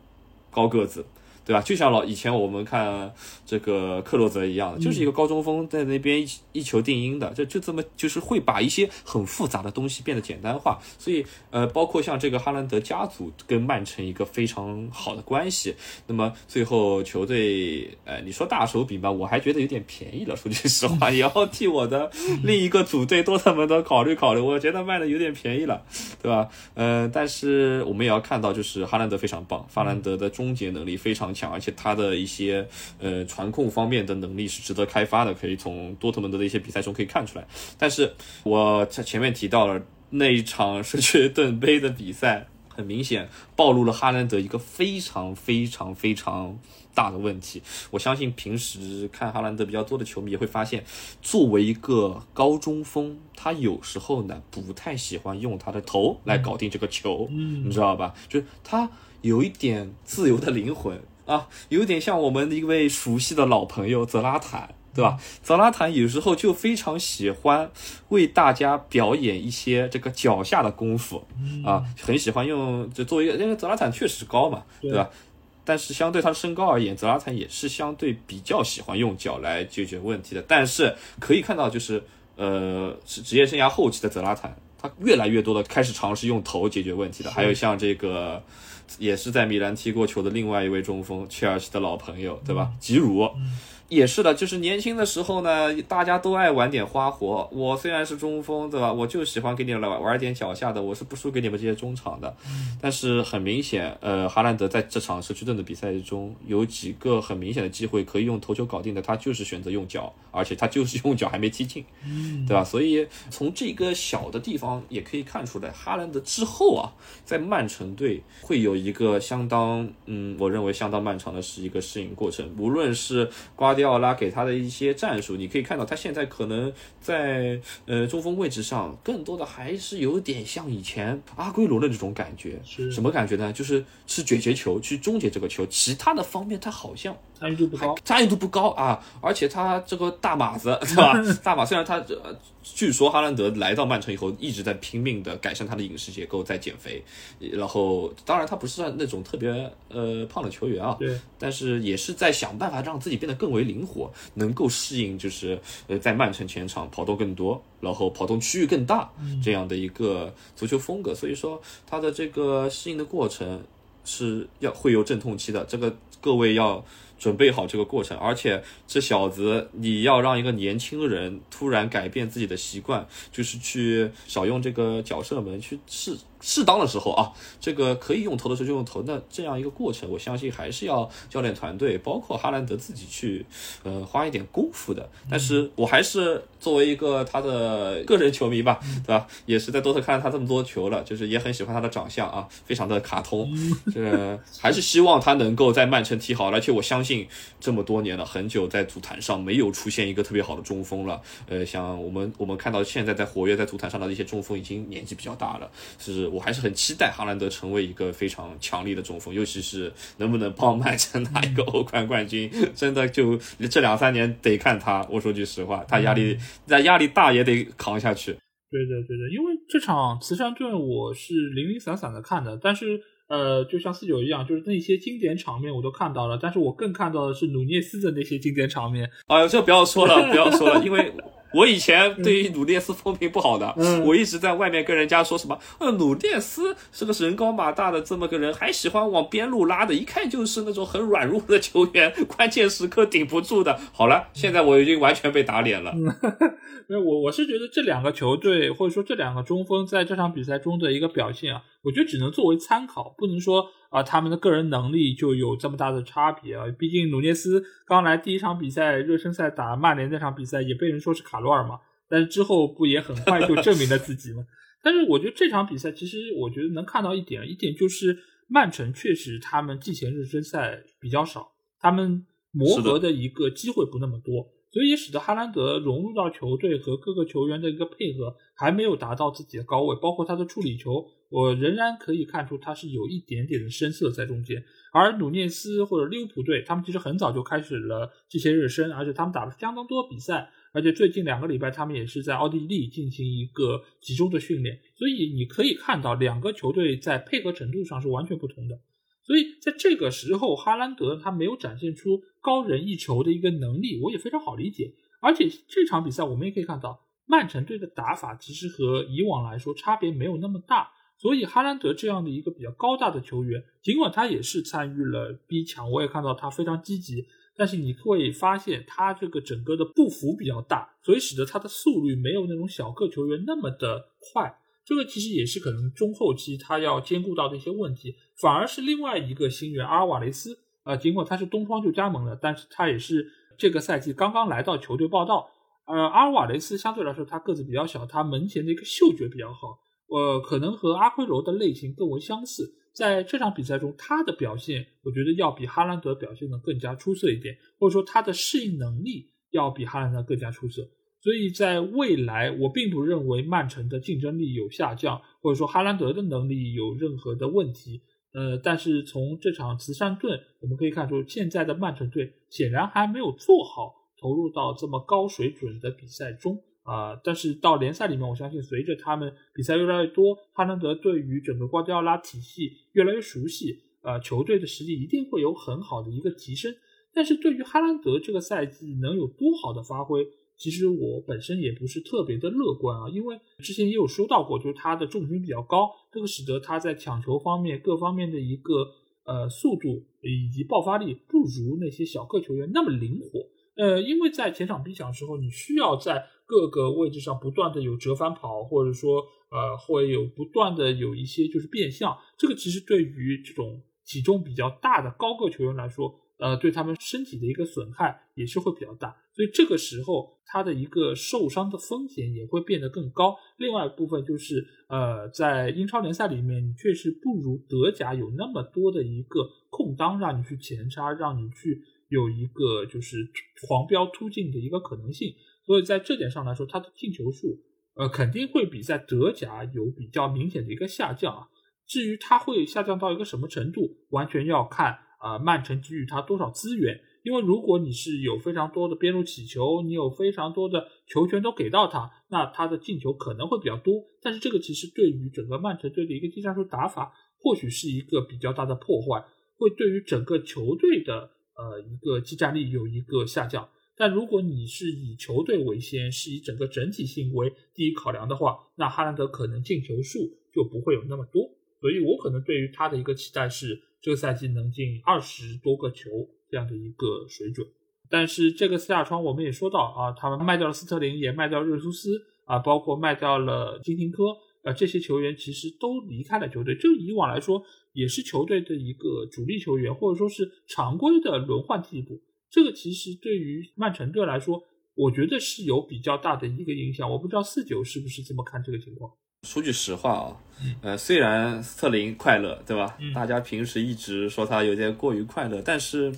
B: 高个子。对吧？就像老以前我们看这个克洛泽一样的，就是一个高中锋在那边一一球定音的，就就这么就是会把一些很复杂的东西变得简单化。所以呃，包括像这个哈兰德家族跟曼城一个非常好的关系，那么最后球队呃，你说大手笔吧，我还觉得有点便宜了。说句实话，也要替我的另一个组队多特蒙德考虑考虑，我觉得卖的有点便宜了，对吧？呃，但是我们也要看到，就是哈兰德非常棒，哈兰德的终结能力非常。强，而且他的一些呃传控方面的能力是值得开发的，可以从多特蒙德的一些比赛中可以看出来。但是我在前面提到了那一场 是去盾杯的比赛，很明显暴露了哈兰德一个非常非常非常大的问题。我相信平时看哈兰德比较多的球迷也会发现，作为一个高中锋，他有时候呢不太喜欢用他的头来搞定这个球，
A: 嗯
B: 你知道吧？就是他有一点自由的灵魂啊，有点像我们的一位熟悉的老朋友泽拉坦。对吧？泽拉坦有时候就非常喜欢为大家表演一些这个脚下的功夫啊，很喜欢用就作为一个，因为泽拉坦确实高嘛，
A: 对
B: 对吧？但是相对他的身高而言，泽拉坦也是相对比较喜欢用脚来解决问题的。但是可以看到，就是呃，是职业生涯后期的泽拉坦，他越来越多的开始尝试用头解决问题的。还有像这个，也是在米兰踢过球的另外一位中锋，切尔西的老朋友，对吧？吉鲁。也是的，就是年轻的时候呢，大家都爱玩点花活。我虽然是中锋，对吧？我就喜欢给你们来玩玩点脚下的，我是不输给你们这些中场的。但是很明显，呃，哈兰德在这场社区盾的比赛中，有几个很明显的机会可以用头球搞定的，他就是选择用脚，而且他就是用脚还没踢进，对吧？所以从这个小的地方也可以看出来，哈兰德之后啊，在曼城队会有一个相当，嗯，我认为相当漫长的是一个适应过程。无论是瓜迪奥拉给他的一些战术，你可以看到他现在可能在呃中锋位置上，更多的还是有点像以前阿圭罗的这种感觉。
A: 是
B: 什么感觉呢？就是是解决球，去终结这个球，其他的方面他好像
A: 参与度不高。
B: 参与度不高啊，而且他这个大马子，对吧？大马虽然他呃，据说哈兰德来到曼城以后一直在拼命的改善他的饮食结构，在减肥，然后当然他不是算那种特别呃胖的球员啊，
A: 对，
B: 但是也是在想办法让自己变得更为灵活，能够适应就是呃在曼城前场跑动更多，然后跑动区域更大这样的一个足球风格，所以说他的这个适应的过程是要会有阵痛期的，这个各位要。准备好这个过程，而且这小子，你要让一个年轻人突然改变自己的习惯，就是去少用这个角色门，去试适当的时候啊，这个可以用头的时候就用头。那这样一个过程，我相信还是要教练团队，包括哈兰德自己去，呃，花一点功夫的。但是我还是作为一个他的个人球迷吧，对吧？也是在多特看了他这么多球了，就是也很喜欢他的长相啊，非常的卡通。这还是希望他能够在曼城踢好，而且我相信。这么多年了，很久在足坛上没有出现一个特别好的中锋了。呃，像我们我们看到现在在活跃在足坛上的一些中锋，已经年纪比较大了。是我还是很期待哈兰德成为一个非常强力的中锋，尤其是能不能帮曼城拿一个欧冠冠军，真的就这两三年得看他。我说句实话，他压力在压力大也得扛下去。
A: 对的，对的，因为这场慈善盾我是零零散散的看的，但是。呃，就像四九一样，就是那些经典场面我都看到了，但是我更看到的是努涅斯的那些经典场面。
B: 哎呦，这不要说了，不要说了，因为我以前对于努涅斯风评不好的，
A: 嗯
B: 我一直在外面跟人家说什么，呃，努涅斯是个人高马大的这么个人，还喜欢往边路拉的，一看就是那种很软弱的球员，关键时刻顶不住的。好了，现在我已经完全被打脸了。
A: 没有，我我是觉得这两个球队或者说这两个中锋在这场比赛中的一个表现啊，我觉得只能作为参考，不能说啊、他们的个人能力就有这么大的差别啊。毕竟努涅斯刚来第一场比赛热身赛打曼联那场比赛也被人说是卡罗尔嘛，但是之后不也很快就 证明了自己吗？但是我觉得这场比赛其实我觉得能看到一点，一点就是曼城确实他们季前热身赛比较少，他们磨合的一个机会不那么多。所以使得哈兰德融入到球队和各个球员的一个配合还没有达到自己的高位，包括他的处理球，我仍然可以看出他是有一点点的生涩在中间。而努涅斯或者利物浦队，他们其实很早就开始了这些热身，而且他们打了相当多比赛，而且最近两个礼拜他们也是在奥地利进行一个集中的训练，所以你可以看到两个球队在配合程度上是完全不同的。所以在这个时候，哈兰德他没有展现出高人一筹的一个能力，我也非常好理解。而且这场比赛我们也可以看到，曼城队的打法其实和以往来说差别没有那么大。所以哈兰德这样的一个比较高大的球员，尽管他也是参与了逼抢，我也看到他非常积极，但是你会发现他这个整个的步幅比较大，所以使得他的速率没有那种小个球员那么的快。这个其实也是可能中后期他要兼顾到的一些问题，反而是另外一个新援阿尔瓦雷斯，呃，尽管他是东窗就加盟了，但是他也是这个赛季刚刚来到球队报道。呃，阿尔瓦雷斯相对来说他个子比较小，他门前的一个嗅觉比较好，呃，可能和阿奎罗的类型更为相似。在这场比赛中，他的表现我觉得要比哈兰德表现的更加出色一点，或者说他的适应能力要比哈兰德更加出色。所以在未来，我并不认为曼城的竞争力有下降，或者说哈兰德的能力有任何的问题。呃，但是从这场慈善盾，我们可以看出，现在的曼城队显然还没有做好投入到这么高水准的比赛中啊。但是到联赛里面，我相信随着他们比赛越来越多，哈兰德对于整个瓜迪奥拉体系越来越熟悉，呃，球队的实力一定会有很好的一个提升。但是对于哈兰德这个赛季能有多好的发挥？其实我本身也不是特别的乐观啊，因为之前也有说到过，就是他的重心比较高，这个使得他在抢球方面各方面的一个呃速度以及爆发力不如那些小个球员那么灵活。呃，因为在前场逼抢的时候，你需要在各个位置上不断的有折返跑，或者说呃会有不断的有一些就是变向，这个其实对于这种体重比较大的高个球员来说。呃，对他们身体的一个损害也是会比较大，所以这个时候他的一个受伤的风险也会变得更高。另外一部分就是，呃，在英超联赛里面，你确实不如德甲有那么多的一个空当让你去前插，让你去有一个就是狂飙突进的一个可能性。所以在这点上来说，他的进球数，呃，肯定会比在德甲有比较明显的一个下降啊。至于它会下降到一个什么程度，完全要看。啊，曼城给予他多少资源？因为如果你是有非常多的边路起球，你有非常多的球权都给到他，那他的进球可能会比较多。但是这个其实对于整个曼城队的一个技战术打法，或许是一个比较大的破坏，会对于整个球队的呃一个技战力有一个下降。但如果你是以球队为先，是以整个整体性为第一考量的话，那哈兰德可能进球数就不会有那么多。所以我可能对于他的一个期待是。这个赛季能进二十多个球这样的一个水准，但是这个夏窗我们也说到啊，他们卖掉了斯特林，也卖掉热苏斯啊，包括卖掉了金廷科啊，这些球员其实都离开了球队。这以往来说也是球队的一个主力球员，或者说是常规的轮换替补。这个其实对于曼城队来说，我觉得是有比较大的一个影响。我不知道四九是不是这么看这个情况。
B: 说句实话啊，呃，虽然斯特林快乐，对吧？大家平时一直说他有点过于快乐，但是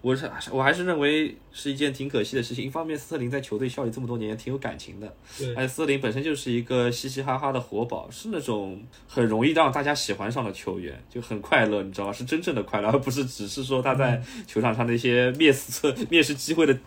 B: 我是我还是认为是一件挺可惜的事情。一方面，斯特林在球队效力这么多年，挺有感情的，
A: 对，
B: 而且斯特林本身就是一个嘻嘻哈哈的活宝，是那种很容易让大家喜欢上的球员，就很快乐，你知道吗？是真正的快乐，而不是只是说他在球场上那些灭死策、灭失机会的。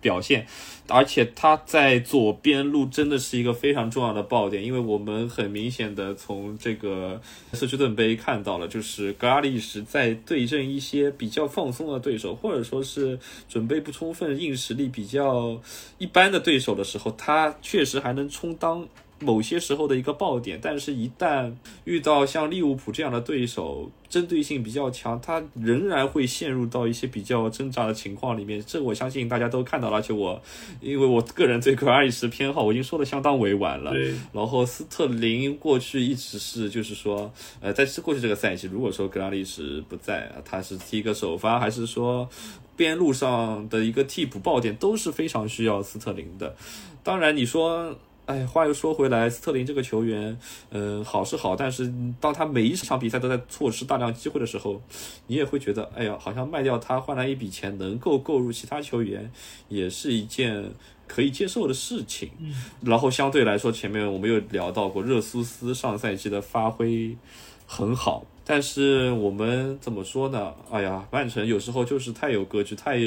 B: 表现，而且他在左边路真的是一个非常重要的爆点，因为我们很明显的从这个社区盾杯看到了，就是格拉利什在对阵一些比较放松的对手，或者说是准备不充分、硬实力比较一般的对手的时候，他确实还能充当。某些时候的一个爆点，但是，一旦遇到像利物浦这样的对手，针对性比较强，他仍然会陷入到一些比较挣扎的情况里面。这我相信大家都看到了，而且我，因为我个人对格拉利什偏好，我已经说的相当委婉了。然后斯特林过去一直是，就是说，呃，在过去这个赛季，如果说格拉利什不在，他是踢一个首发，还是说边路上的一个替补爆点，都是非常需要斯特林的。当然，你说。哎，话又说回来，斯特林这个球员，嗯，好是好，但是当他每一场比赛都在错失大量机会的时候，你也会觉得，哎呀，好像卖掉他换来一笔钱，能够购入其他球员，也是一件可以接受的事情。
A: 嗯，
B: 然后相对来说，前面我们又聊到过，热苏斯上赛季的发挥很好，但是我们怎么说呢？哎呀，曼城有时候就是太有格局，太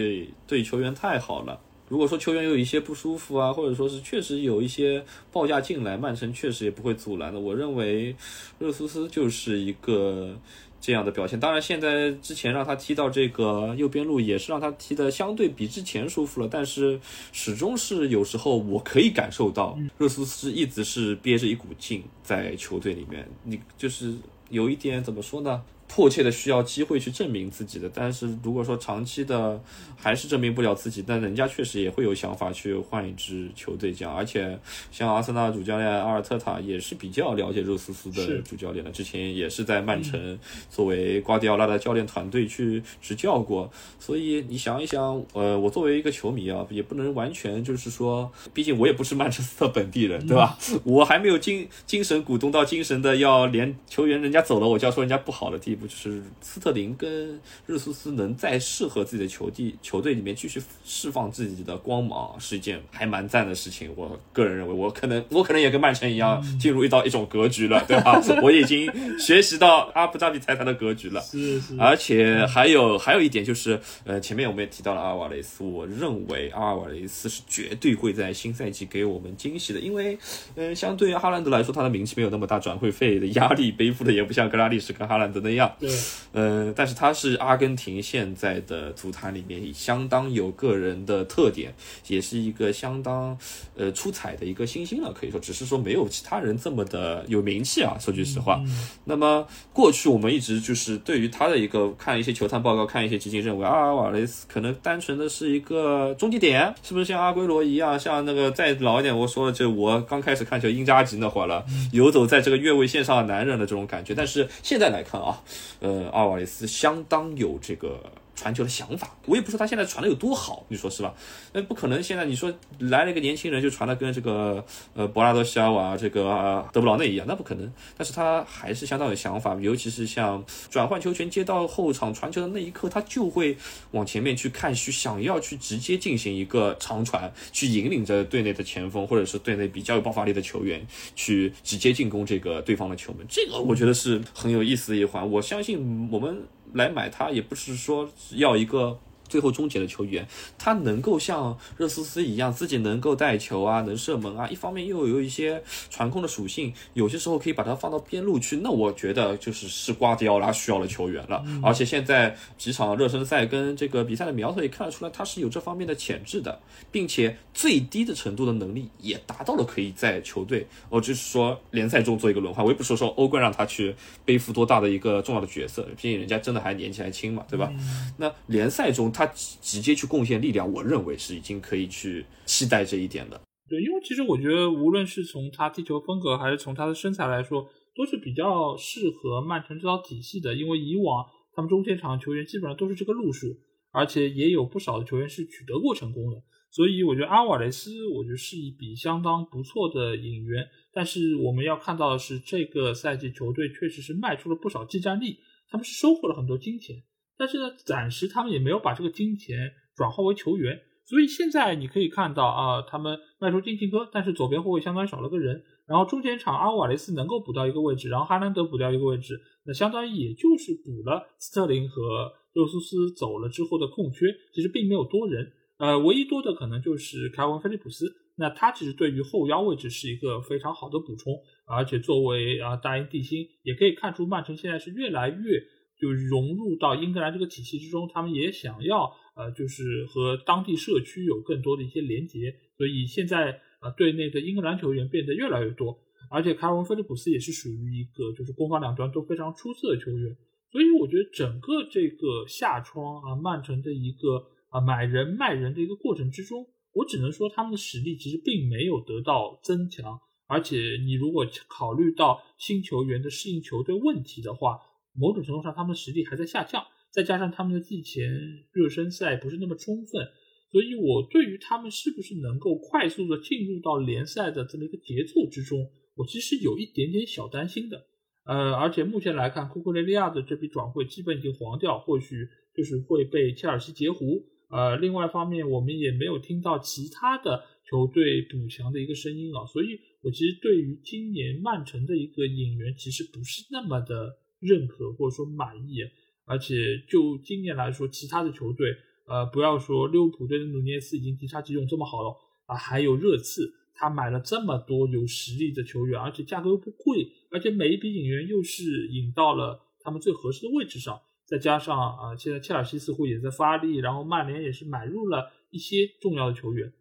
B: 对球员太好了。如果说球员有一些不舒服啊，或者说是确实有一些报价进来，曼城确实也不会阻拦的。我认为热苏斯就是一个这样的表现。当然，现在之前让他踢到这个右边路，也是让他踢的相对比之前舒服了。但是始终是有时候我可以感受到热苏斯一直是憋着一股劲在球队里面。你就是有一点怎么说呢？迫切的需要机会去证明自己的。但是如果说长期的还是证明不了自己，但人家确实也会有想法去换一支球队这样。而且像阿森纳主教练阿尔特塔也是比较了解热苏斯的主教练的，之前也是在曼城作为瓜迪奥拉的教练团队去执教过。所以你想一想，呃，我作为一个球迷啊，也不能完全就是说，毕竟我也不是曼彻斯特本地人，对吧？我还没有精精神鼓动到精神的要连球员人家走了，我就要说人家不好的地步。就是斯特林跟热苏斯能在适合自己的球地球队里面继续释放自己的光芒，是一件还蛮赞的事情。我个人认为，我可能我可能也跟曼城一样进入到一种格局了，对吧？我已经学习到阿布扎比财团的格局了。
A: 是是。
B: 而且还有还有一点就是，呃，前面我们也提到了阿尔瓦雷斯，我认为阿尔瓦雷斯是绝对会在新赛季给我们惊喜的，因为，呃，相对于哈兰德来说，他的名气没有那么大，转会费的压力背负的也不像格拉利什跟哈兰德那样。
A: 对，
B: 呃，但是他是阿根廷现在的足坛里面相当有个人的特点，也是一个相当呃出彩的一个新星了，可以说，只是说没有其他人这么的有名气啊。说句实话，那么过去我们一直就是对于他的一个看一些球探报告，看一些基金认为阿尔瓦雷斯可能单纯的是一个终极点，是不是像阿圭罗一样，像那个再老一点，我说了，就我刚开始看球英扎吉那会儿了，游走在这个越位线上的男人的这种感觉，但是现在来看啊。呃，奥瓦雷斯相当有这个。传球的想法，我也不说他现在传的有多好，你说是吧？那不可能，现在你说来了一个年轻人就传的跟这个呃博拉多西尔瓦、这个德布劳内一样，那不可能。但是他还是相当有想法，尤其是像转换球权接到后场传球的那一刻，他就会往前面去看，去想要去直接进行一个长传，去引领着队内的前锋或者是队内比较有爆发力的球员去直接进攻这个对方的球门。这个我觉得是很有意思的一环。我相信我们。来买它也不是说要一个。最后终结的球员，他能够像热苏斯一样，自己能够带球啊，能射门啊，一方面又有一些传控的属性，有些时候可以把它放到边路去。那我觉得就是是瓜迪奥拉需要的球员了。而且现在几场热身赛跟这个比赛的苗头也看得出来，他是有这方面的潜质的，并且最低的程度的能力也达到了可以在球队，哦，就是说联赛中做一个轮换。我也不说说欧冠让他去背负多大的一个重要的角色，毕竟人家真的还年纪还轻嘛，对吧？那联赛中他。他直接去贡献力量，我认为是已经可以去期待这一点的。
A: 对，因为其实我觉得，无论是从他踢球风格，还是从他的身材来说，都是比较适合曼城这套体系的。因为以往他们中前场球员基本上都是这个路数，而且也有不少的球员是取得过成功的。所以我觉得阿瓦雷斯，我觉得是一笔相当不错的引援。但是我们要看到的是，这个赛季球队确实是卖出了不少技战力，他们是收获了很多金钱。但是呢，暂时他们也没有把这个金钱转化为球员，所以现在你可以看到啊，他们卖出金琴科，但是左边后卫相当于少了个人，然后中前场阿瓦雷斯能够补到一个位置，然后哈兰德补掉一个位置，那相当于也就是补了斯特林和热苏斯走了之后的空缺，其实并没有多人，呃，唯一多的可能就是凯文菲利普斯，那他其实对于后腰位置是一个非常好的补充，而且作为啊大英帝星，也可以看出曼城现在是越来越。就融入到英格兰这个体系之中，他们也想要呃，就是和当地社区有更多的一些连接，所以现在呃，队内的英格兰球员变得越来越多，而且凯文·菲利普斯也是属于一个就是攻防两端都非常出色的球员，所以我觉得整个这个夏窗啊，曼城的一个啊买人卖人的一个过程之中，我只能说他们的实力其实并没有得到增强，而且你如果考虑到新球员的适应球队问题的话。某种程度上，他们实力还在下降，再加上他们的季前热身赛不是那么充分，所以我对于他们是不是能够快速的进入到联赛的这么一个节奏之中，我其实有一点点小担心的。呃，而且目前来看，库库雷利亚的这笔转会基本已经黄掉，或许就是会被切尔西截胡。呃，另外一方面，我们也没有听到其他的球队补强的一个声音啊，所以我其实对于今年曼城的一个引援，其实不是那么的。认可或者说满意，而且就今年来说，其他的球队，呃，不要说利物浦队的努涅斯已经迪差基用这么好了啊，还有热刺，他买了这么多有实力的球员，而且价格又不贵，而且每一笔引援又是引到了他们最合适的位置上，再加上啊，现在切尔西似乎也在发力，然后曼联也是买入了一些重要的球员。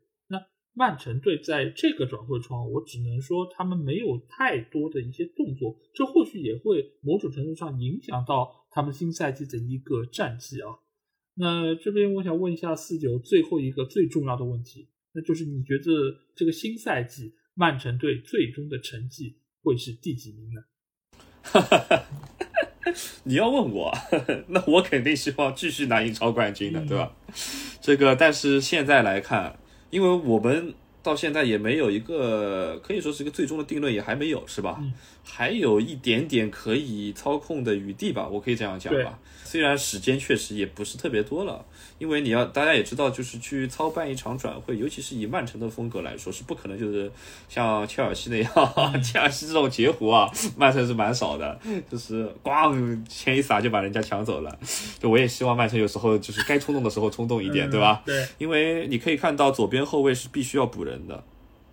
A: 曼城队在这个转会窗，我只能说他们没有太多的一些动作，这或许也会某种程度上影响到他们新赛季的一个战绩啊。那这边我想问一下四九最后一个最重要的问题，那就是你觉得这个新赛季曼城队最终的成绩会是第几名呢？
B: 哈哈哈，你要问我，那我肯定希望继续拿英超冠军的，对吧？这个，但是现在来看，因为我们。到现在也没有一个可以说是一个最终的定论，也还没有，是吧？还有一点点可以操控的余地吧，我可以这样讲吧。虽然时间确实也不是特别多了，因为你要大家也知道，就是去操办一场转会，尤其是以曼城的风格来说，是不可能就是像切尔西那样，切尔西这种截胡啊，曼城是蛮少的，就是咣钱一撒就把人家抢走了。就我也希望曼城有时候就是该冲动的时候冲动一点，对吧？
A: 对，
B: 因为你可以看到左边后卫是必须要补人的。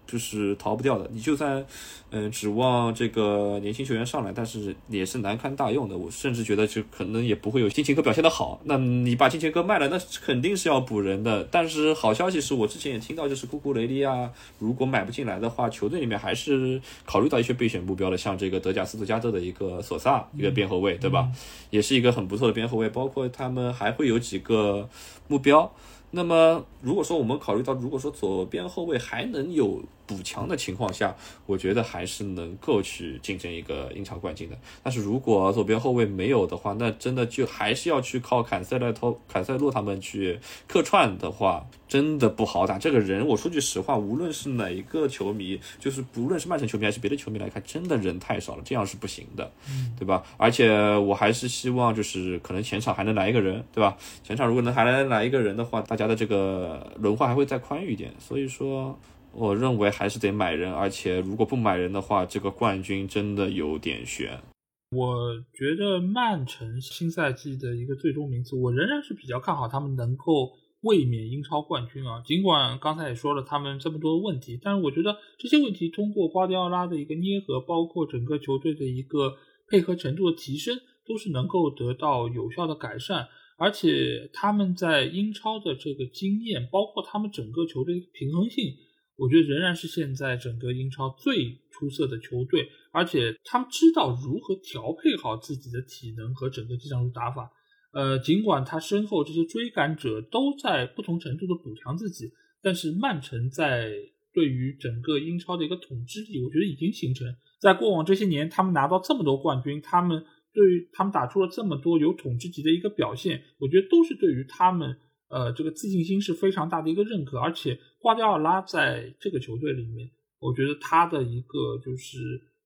B: 就是逃不掉的，你就算，嗯，指望这个年轻球员上来，但是也是难堪大用的。我甚至觉得，就可能也不会有金琴哥表现的好。那你把金琴哥卖了，那肯定是要补人的。但是好消息是我之前也听到，就是库库雷利亚如果买不进来的话，球队里面还是考虑到一些备选目标的，像这个德甲斯图加特的一个索萨，一个边后卫，对吧？也是一个很不错的边后卫。包括他们还会有几个目标。那么，如果说我们考虑到，如果说左边后卫还能有补强的情况下，我觉得还是能够去竞争一个英超冠军的。但是如果左边后卫没有的话，那真的就还是要去靠坎塞勒托、坎塞洛他们去客串的话，真的不好打。这个人，我说句实话，无论是哪一个球迷，就是不论是曼城球迷还是别的球迷来看，真的人太少了，这样是不行的，对吧？而且我还是希望，就是可能前场还能来一个人，对吧？前场如果能还能来一个人的话，大家的这个轮换还会再宽裕一点。所以说。我认为还是得买人，而且如果不买人的话，这个冠军真的有点悬。
A: 我觉得曼城新赛季的一个最终名次，我仍然是比较看好他们能够卫冕英超冠军啊。尽管刚才也说了他们这么多问题，但是我觉得这些问题通过瓜迪奥拉的一个捏合，包括整个球队的一个配合程度的提升，都是能够得到有效的改善。而且他们在英超的这个经验，包括他们整个球队平衡性。我觉得仍然是现在整个英超最出色的球队，而且他们知道如何调配好自己的体能和整个技战术打法。呃，尽管他身后这些追赶者都在不同程度的补强自己，但是曼城在对于整个英超的一个统治力，我觉得已经形成。在过往这些年，他们拿到这么多冠军，他们对于他们打出了这么多有统治级的一个表现，我觉得都是对于他们。呃，这个自信心是非常大的一个认可，而且瓜迪奥拉在这个球队里面，我觉得他的一个就是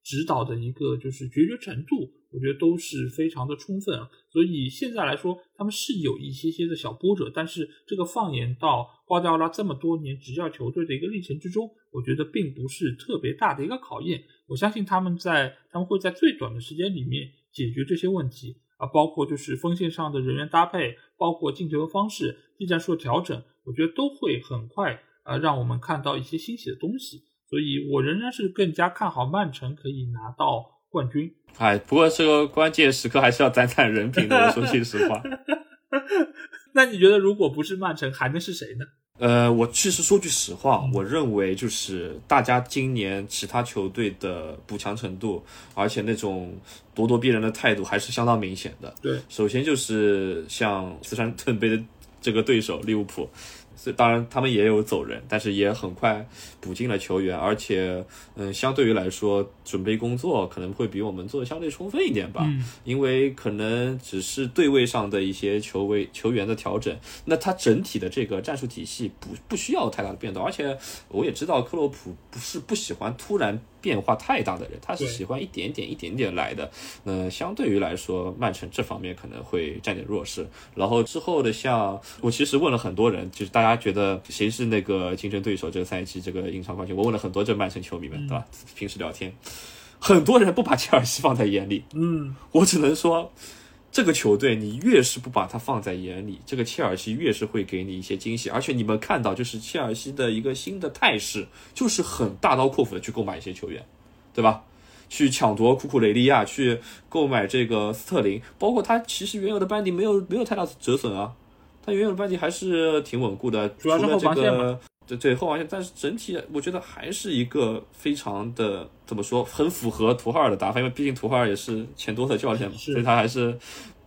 A: 指导的一个就是决绝程度，我觉得都是非常的充分。所以现在来说，他们是有一些些的小波折，但是这个放眼到瓜迪奥拉这么多年执教球队的一个历程之中，我觉得并不是特别大的一个考验。我相信他们在他们会在最短的时间里面解决这些问题。啊，包括就是锋线上的人员搭配，包括进球的方式、技战术的调整，我觉得都会很快啊，让我们看到一些欣喜的东西。所以我仍然是更加看好曼城可以拿到冠军。
B: 哎，不过这个关键时刻还是要攒攒人品的。我说句实话，
A: 那你觉得如果不是曼城，还能是谁呢？
B: 呃，我其实说句实话，我认为就是大家今年其他球队的补强程度，而且那种咄咄逼人的态度还是相当明显的。
A: 对，
B: 首先就是像四川盾杯的这个对手利物浦。所以当然，他们也有走人，但是也很快补进了球员，而且，嗯，相对于来说，准备工作可能会比我们做的相对充分一点吧。
A: 嗯，
B: 因为可能只是对位上的一些球位球员的调整，那他整体的这个战术体系不不需要太大的变动。而且我也知道克洛普不是不喜欢突然。变化太大的人，他是喜欢一点点、一点点来的。那相对于来说，曼城这方面可能会占点弱势。然后之后的，像我其实问了很多人，就是大家觉得谁是那个竞争对手？这个赛季这个英超冠军，我问了很多这曼城球迷们，对吧？平时聊天，很多人不把切尔西放在眼里。
A: 嗯，
B: 我只能说。这个球队，你越是不把它放在眼里，这个切尔西越是会给你一些惊喜。而且你们看到，就是切尔西的一个新的态势，就是很大刀阔斧的去购买一些球员，对吧？去抢夺库库雷利亚，去购买这个斯特林，包括他其实原有的班底没有没有太大折损啊，他原有的班底还是挺稳固的，
A: 主要是后防线嘛。
B: 对对后防线，但是整体我觉得还是一个非常的怎么说，很符合图赫尔的打法，因为毕竟图赫尔也是前多特教练嘛，所以他还是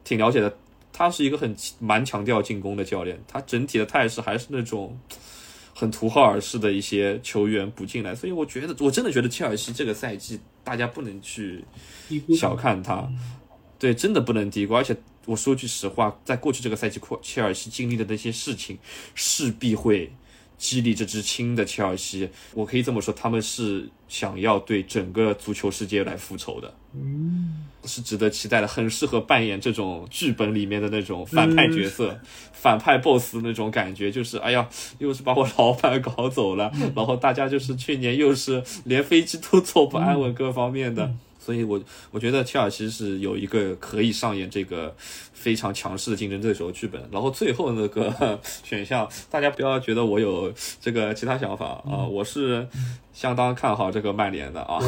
B: 挺了解的。他是一个很蛮强调进攻的教练，他整体的态势还是那种很图赫尔式的一些球员补进来，所以我觉得我真的觉得切尔西这个赛季大家不能去小看他，对，真的不能低估。而且我说句实话，在过去这个赛季，切尔西经历的那些事情，势必会。激励这支新的切尔西，我可以这么说，他们是想要对整个足球世界来复仇的，
A: 嗯，
B: 是值得期待的，很适合扮演这种剧本里面的那种反派角色，反派 boss 那种感觉，就是哎呀，又是把我老板搞走了，然后大家就是去年又是连飞机都坐不安稳，各方面的。所以，我我觉得切尔西是有一个可以上演这个非常强势的竞争对手剧本。然后最后那个 选项，大家不要觉得我有这个其他想法啊，我是。相当看好这个曼联的啊，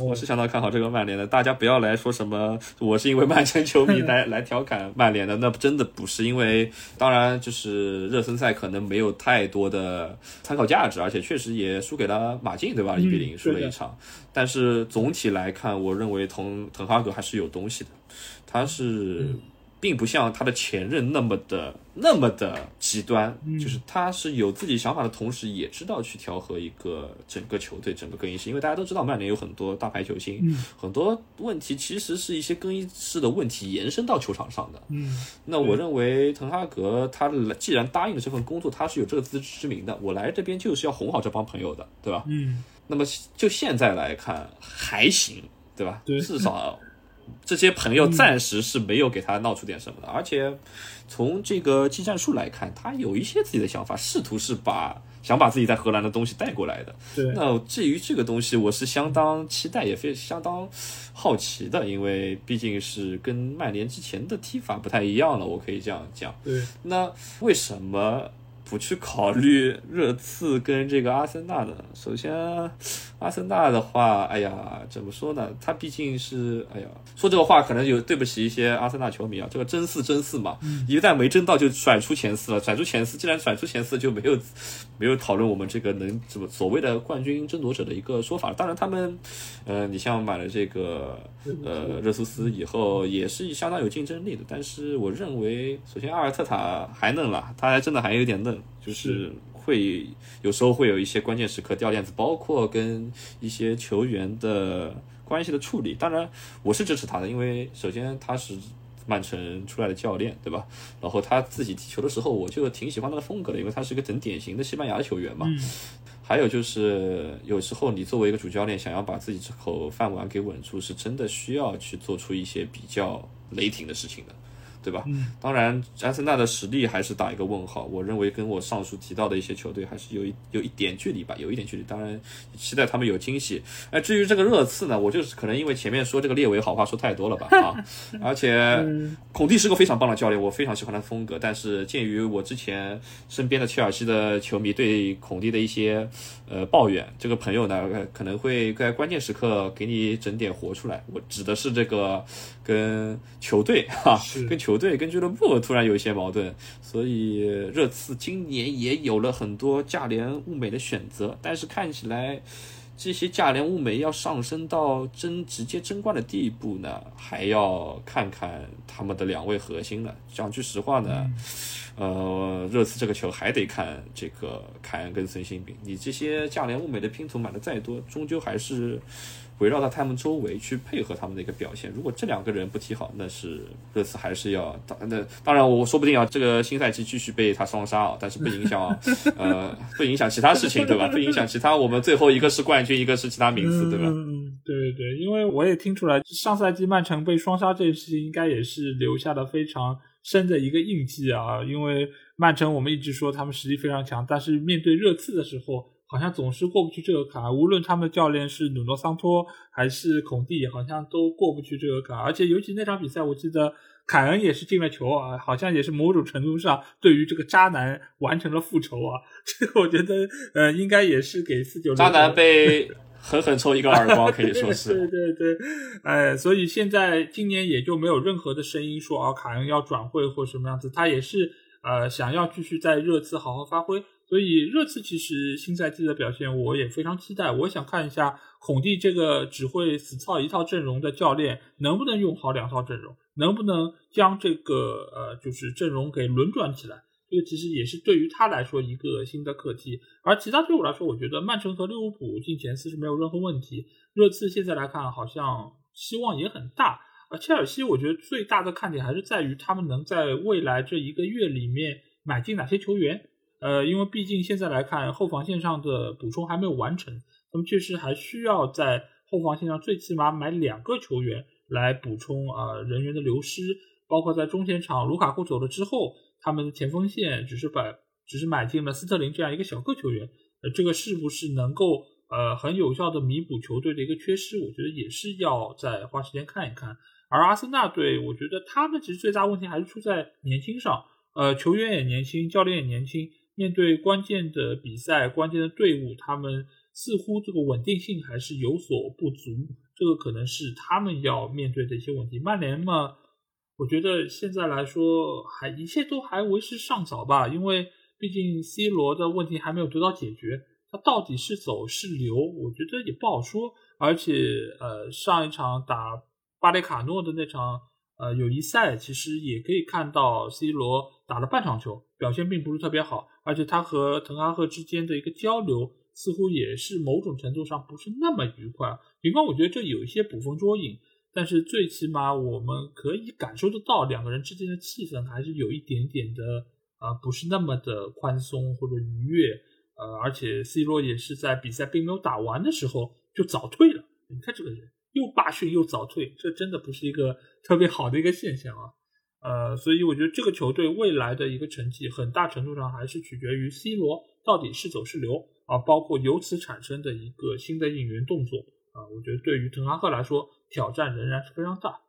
B: 我 是相当看好这个曼联的。大家不要来说什么，我是因为曼城球迷 来来调侃曼联的，那真的不是。因为当然就是热身赛可能没有太多的参考价值，而且确实也输给了马竞，对吧？一比零输了一场。但是总体来看，我认为滕滕哈格还是有东西的，他是。并不像他的前任那么的那么的极端，就是他是有自己想法的同时，也知道去调和一个整个球队整个更衣室。因为大家都知道曼联有很多大牌球星，很多问题其实是一些更衣室的问题延伸到球场上的。
A: 嗯，
B: 那我认为滕哈格他既然答应了这份工作，他是有这个自知之明的。我来这边就是要哄好这帮朋友的，对吧？
A: 嗯，
B: 那么就现在来看还行，对吧？至少。这些朋友暂时是没有给他闹出点什么的，而且从这个技战术来看，他有一些自己的想法，试图是把想把自己在荷兰的东西带过来的。
A: 对，
B: 那至于这个东西，我是相当期待，也非相当好奇的，因为毕竟是跟曼联之前的踢法不太一样了，我可以这样讲。
A: 对，
B: 那为什么？不去考虑热刺跟这个阿森纳的。首先，阿森纳的话，哎呀，怎么说呢？他毕竟是，哎呀，说这个话可能有对不起一些阿森纳球迷啊。这个争四争四嘛，一旦没争到就甩出前四了。甩出前四，既然甩出前四，就没有没有讨论我们这个能怎么所谓的冠军争夺者的一个说法。当然，他们，呃，你像买了这个呃热苏斯以后，也是相当有竞争力的。但是，我认为，首先阿尔特塔还嫩了，他还真的还有点嫩。就是会有时候会有一些关键时刻掉链子，包括跟一些球员的关系的处理。当然，我是支持他的，因为首先他是曼城出来的教练，对吧？然后他自己踢球的时候，我就挺喜欢他的风格的，因为他是一个很典型的西班牙球员嘛。还有就是，有时候你作为一个主教练，想要把自己这口饭碗给稳住，是真的需要去做出一些比较雷霆的事情的。对吧？当然，阿森纳的实力还是打一个问号。我认为跟我上述提到的一些球队还是有一有一点距离吧，有一点距离。当然，期待他们有惊喜。哎，至于这个热刺呢，我就是可能因为前面说这个列维好话说太多了吧 啊！而且孔蒂是个非常棒的教练，我非常喜欢他的风格。但是鉴于我之前身边的切尔西的球迷对孔蒂的一些呃抱怨，这个朋友呢可能会在关键时刻给你整点活出来。我指的是这个跟球队哈，跟球。球队跟俱乐部 突然有一些矛盾，所以热刺今年也有了很多价廉物美的选择，但是看起来这些价廉物美要上升到争直接争冠的地步呢，还要看看他们的两位核心了。讲句实话呢，呃，热刺这个球还得看这个凯恩跟孙兴慜，你这些价廉物美的拼图买的再多，终究还是。围绕到他们周围去配合他们的一个表现，如果这两个人不踢好，那是热刺还是要当那当然我说不定啊，这个新赛季继续被他双杀啊，但是不影响呃不影响其他事情对吧？不影响其他，我们最后一个是冠军，一个是其他名次对吧？
A: 嗯，对对对，因为我也听出来上赛季曼城被双杀这件事情，应该也是留下了非常深的一个印记啊。因为曼城我们一直说他们实力非常强，但是面对热刺的时候。好像总是过不去这个坎，无论他们的教练是努诺桑托还是孔蒂，好像都过不去这个坎。而且尤其那场比赛，我记得凯恩也是进了球啊，好像也是某种程度上对于这个渣男完成了复仇啊。这个我觉得，呃，应该也是给四九
B: 渣男被狠狠抽一个耳光，可以说是。
A: 对对对，哎，所以现在今年也就没有任何的声音说啊，凯恩要转会或什么样子，他也是呃想要继续在热刺好好发挥。所以热刺其实新赛季的表现我也非常期待，我想看一下孔蒂这个只会死操一套阵容的教练能不能用好两套阵容。能不能将这个呃就是阵容给轮转起来？这个其实也是对于他来说一个新的课题。而其他队伍来说，我觉得曼城和利物浦进前四是没有任何问题。热刺现在来看好像希望也很大。而切尔西，我觉得最大的看点还是在于他们能在未来这一个月里面买进哪些球员。呃，因为毕竟现在来看后防线上的补充还没有完成，他们确实还需要在后防线上最起码买两个球员来补充啊人员的流失。包括在中前场卢卡库走了之后，他们的前锋线只是把只是买进了斯特林这样一个小个球员。呃，这个是不是能够呃很有效的弥补球队的一个缺失？我觉得也是要再花时间看一看。而阿森纳队，我觉得他们其实最大问题还是出在年轻上，呃，球员也年轻，教练也年轻，面对关键的比赛、关键的队伍，他们似乎这个稳定性还是有所不足，这个可能是他们要面对的一些问题。曼联嘛，我觉得现在来说还一切都还为时尚早吧，因为毕竟 C 罗的问题还没有得到解决，他到底是走是留，我觉得也不好说。而且，呃，上一场打。巴雷卡诺的那场呃友谊赛，其实也可以看到 C 罗打了半场球，表现并不是特别好，而且他和滕哈赫之间的一个交流似乎也是某种程度上不是那么愉快。尽管我觉得这有一些捕风捉影，但是最起码我们可以感受得到两个人之间的气氛还是有一点点的啊，不是那么的宽松或者愉悦。呃，而且 C 罗也是在比赛并没有打完的时候就早退了。你看这个人。又罢训又早退，这真的不是一个特别好的一个现象啊。呃，所以我觉得这个球队未来的一个成绩，很大程度上还是取决于 C 罗到底是走是留啊，包括由此产生的一个新的引援动作啊。我觉得对于滕哈赫来说，挑战仍然是非常大。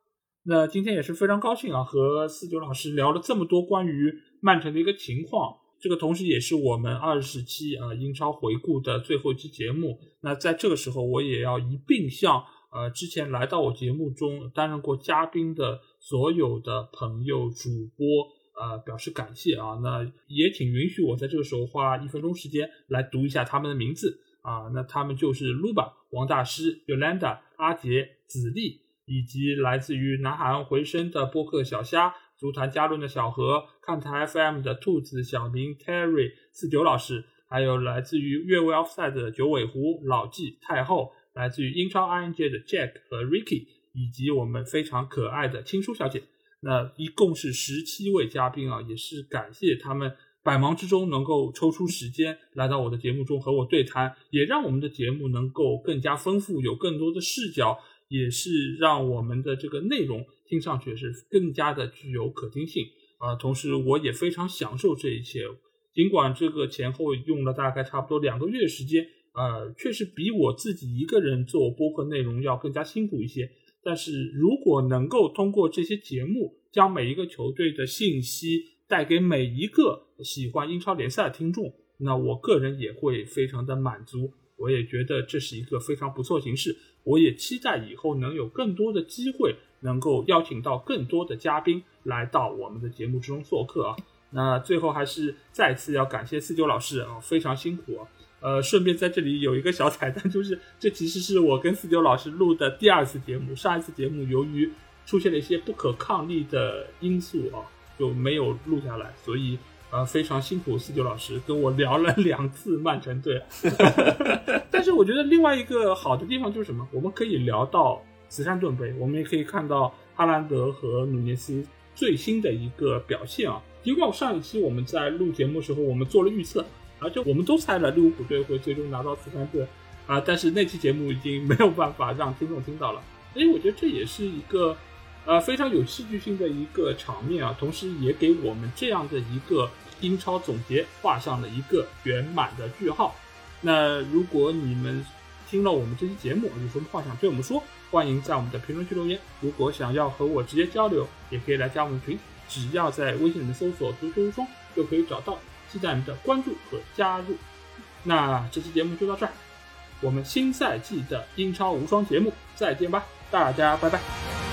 A: 那今天也是非常高兴啊，和四九老师聊了这么多关于曼城的一个情况。这个同时也是我们二十期啊英超回顾的最后一期节目。那在这个时候，我也要一并向。呃，之前来到我节目中担任过嘉宾的所有的朋友、主播，呃，表示感谢啊。那也请允许我在这个时候花一分钟时间来读一下他们的名字啊。那他们就是 Luba、王大师、Yolanda、阿杰、子立，以及来自于南海岸回声的播客小虾、足坛加论的小何、看台 FM 的兔子、小明、Terry、四九老师，还有来自于越位 Offside 的九尾狐、老纪、太后。来自于英超 ING 的 Jack 和 Ricky，以及我们非常可爱的青书小姐，那一共是十七位嘉宾啊，也是感谢他们百忙之中能够抽出时间来到我的节目中和我对谈，也让我们的节目能够更加丰富，有更多的视角，也是让我们的这个内容听上去是更加的具有可听性啊。同时，我也非常享受这一切，尽管这个前后用了大概差不多两个月时间。呃，确实比我自己一个人做播客内容要更加辛苦一些。但是如果能够通过这些节目，将每一个球队的信息带给每一个喜欢英超联赛的听众，那我个人也会非常的满足。我也觉得这是一个非常不错形式。我也期待以后能有更多的机会，能够邀请到更多的嘉宾来到我们的节目之中做客啊。那最后还是再次要感谢四九老师啊，非常辛苦啊。呃，顺便在这里有一个小彩蛋，就是这其实是我跟四九老师录的第二次节目。上一次节目由于出现了一些不可抗力的因素啊，就没有录下来，所以呃非常辛苦四九老师跟我聊了两次曼城队。但是我觉得另外一个好的地方就是什么？我们可以聊到慈善盾杯，我们也可以看到哈兰德和努涅斯最新的一个表现啊。尽管上一期我们在录节目的时候，我们做了预测。而且我们都猜了利物浦队会最终拿到慈善队，啊，但是那期节目已经 没有办法让听众听到了，所以我觉得这也是一个，呃，非常有戏剧性的一个场面啊，同时也给我们这样的一个英超总结画上了一个圆满的句号。那如果你们听了我们这期节目有什么话想对我们说，欢迎在我们的评论区留言。如果想要和我直接交流，也可以来加我们群，只要在微信里面搜索“足球无双”就可以找到。期待您的关注和加入。那这期节目就到这儿，我们新赛季的英超无双节目再见吧，大家拜拜。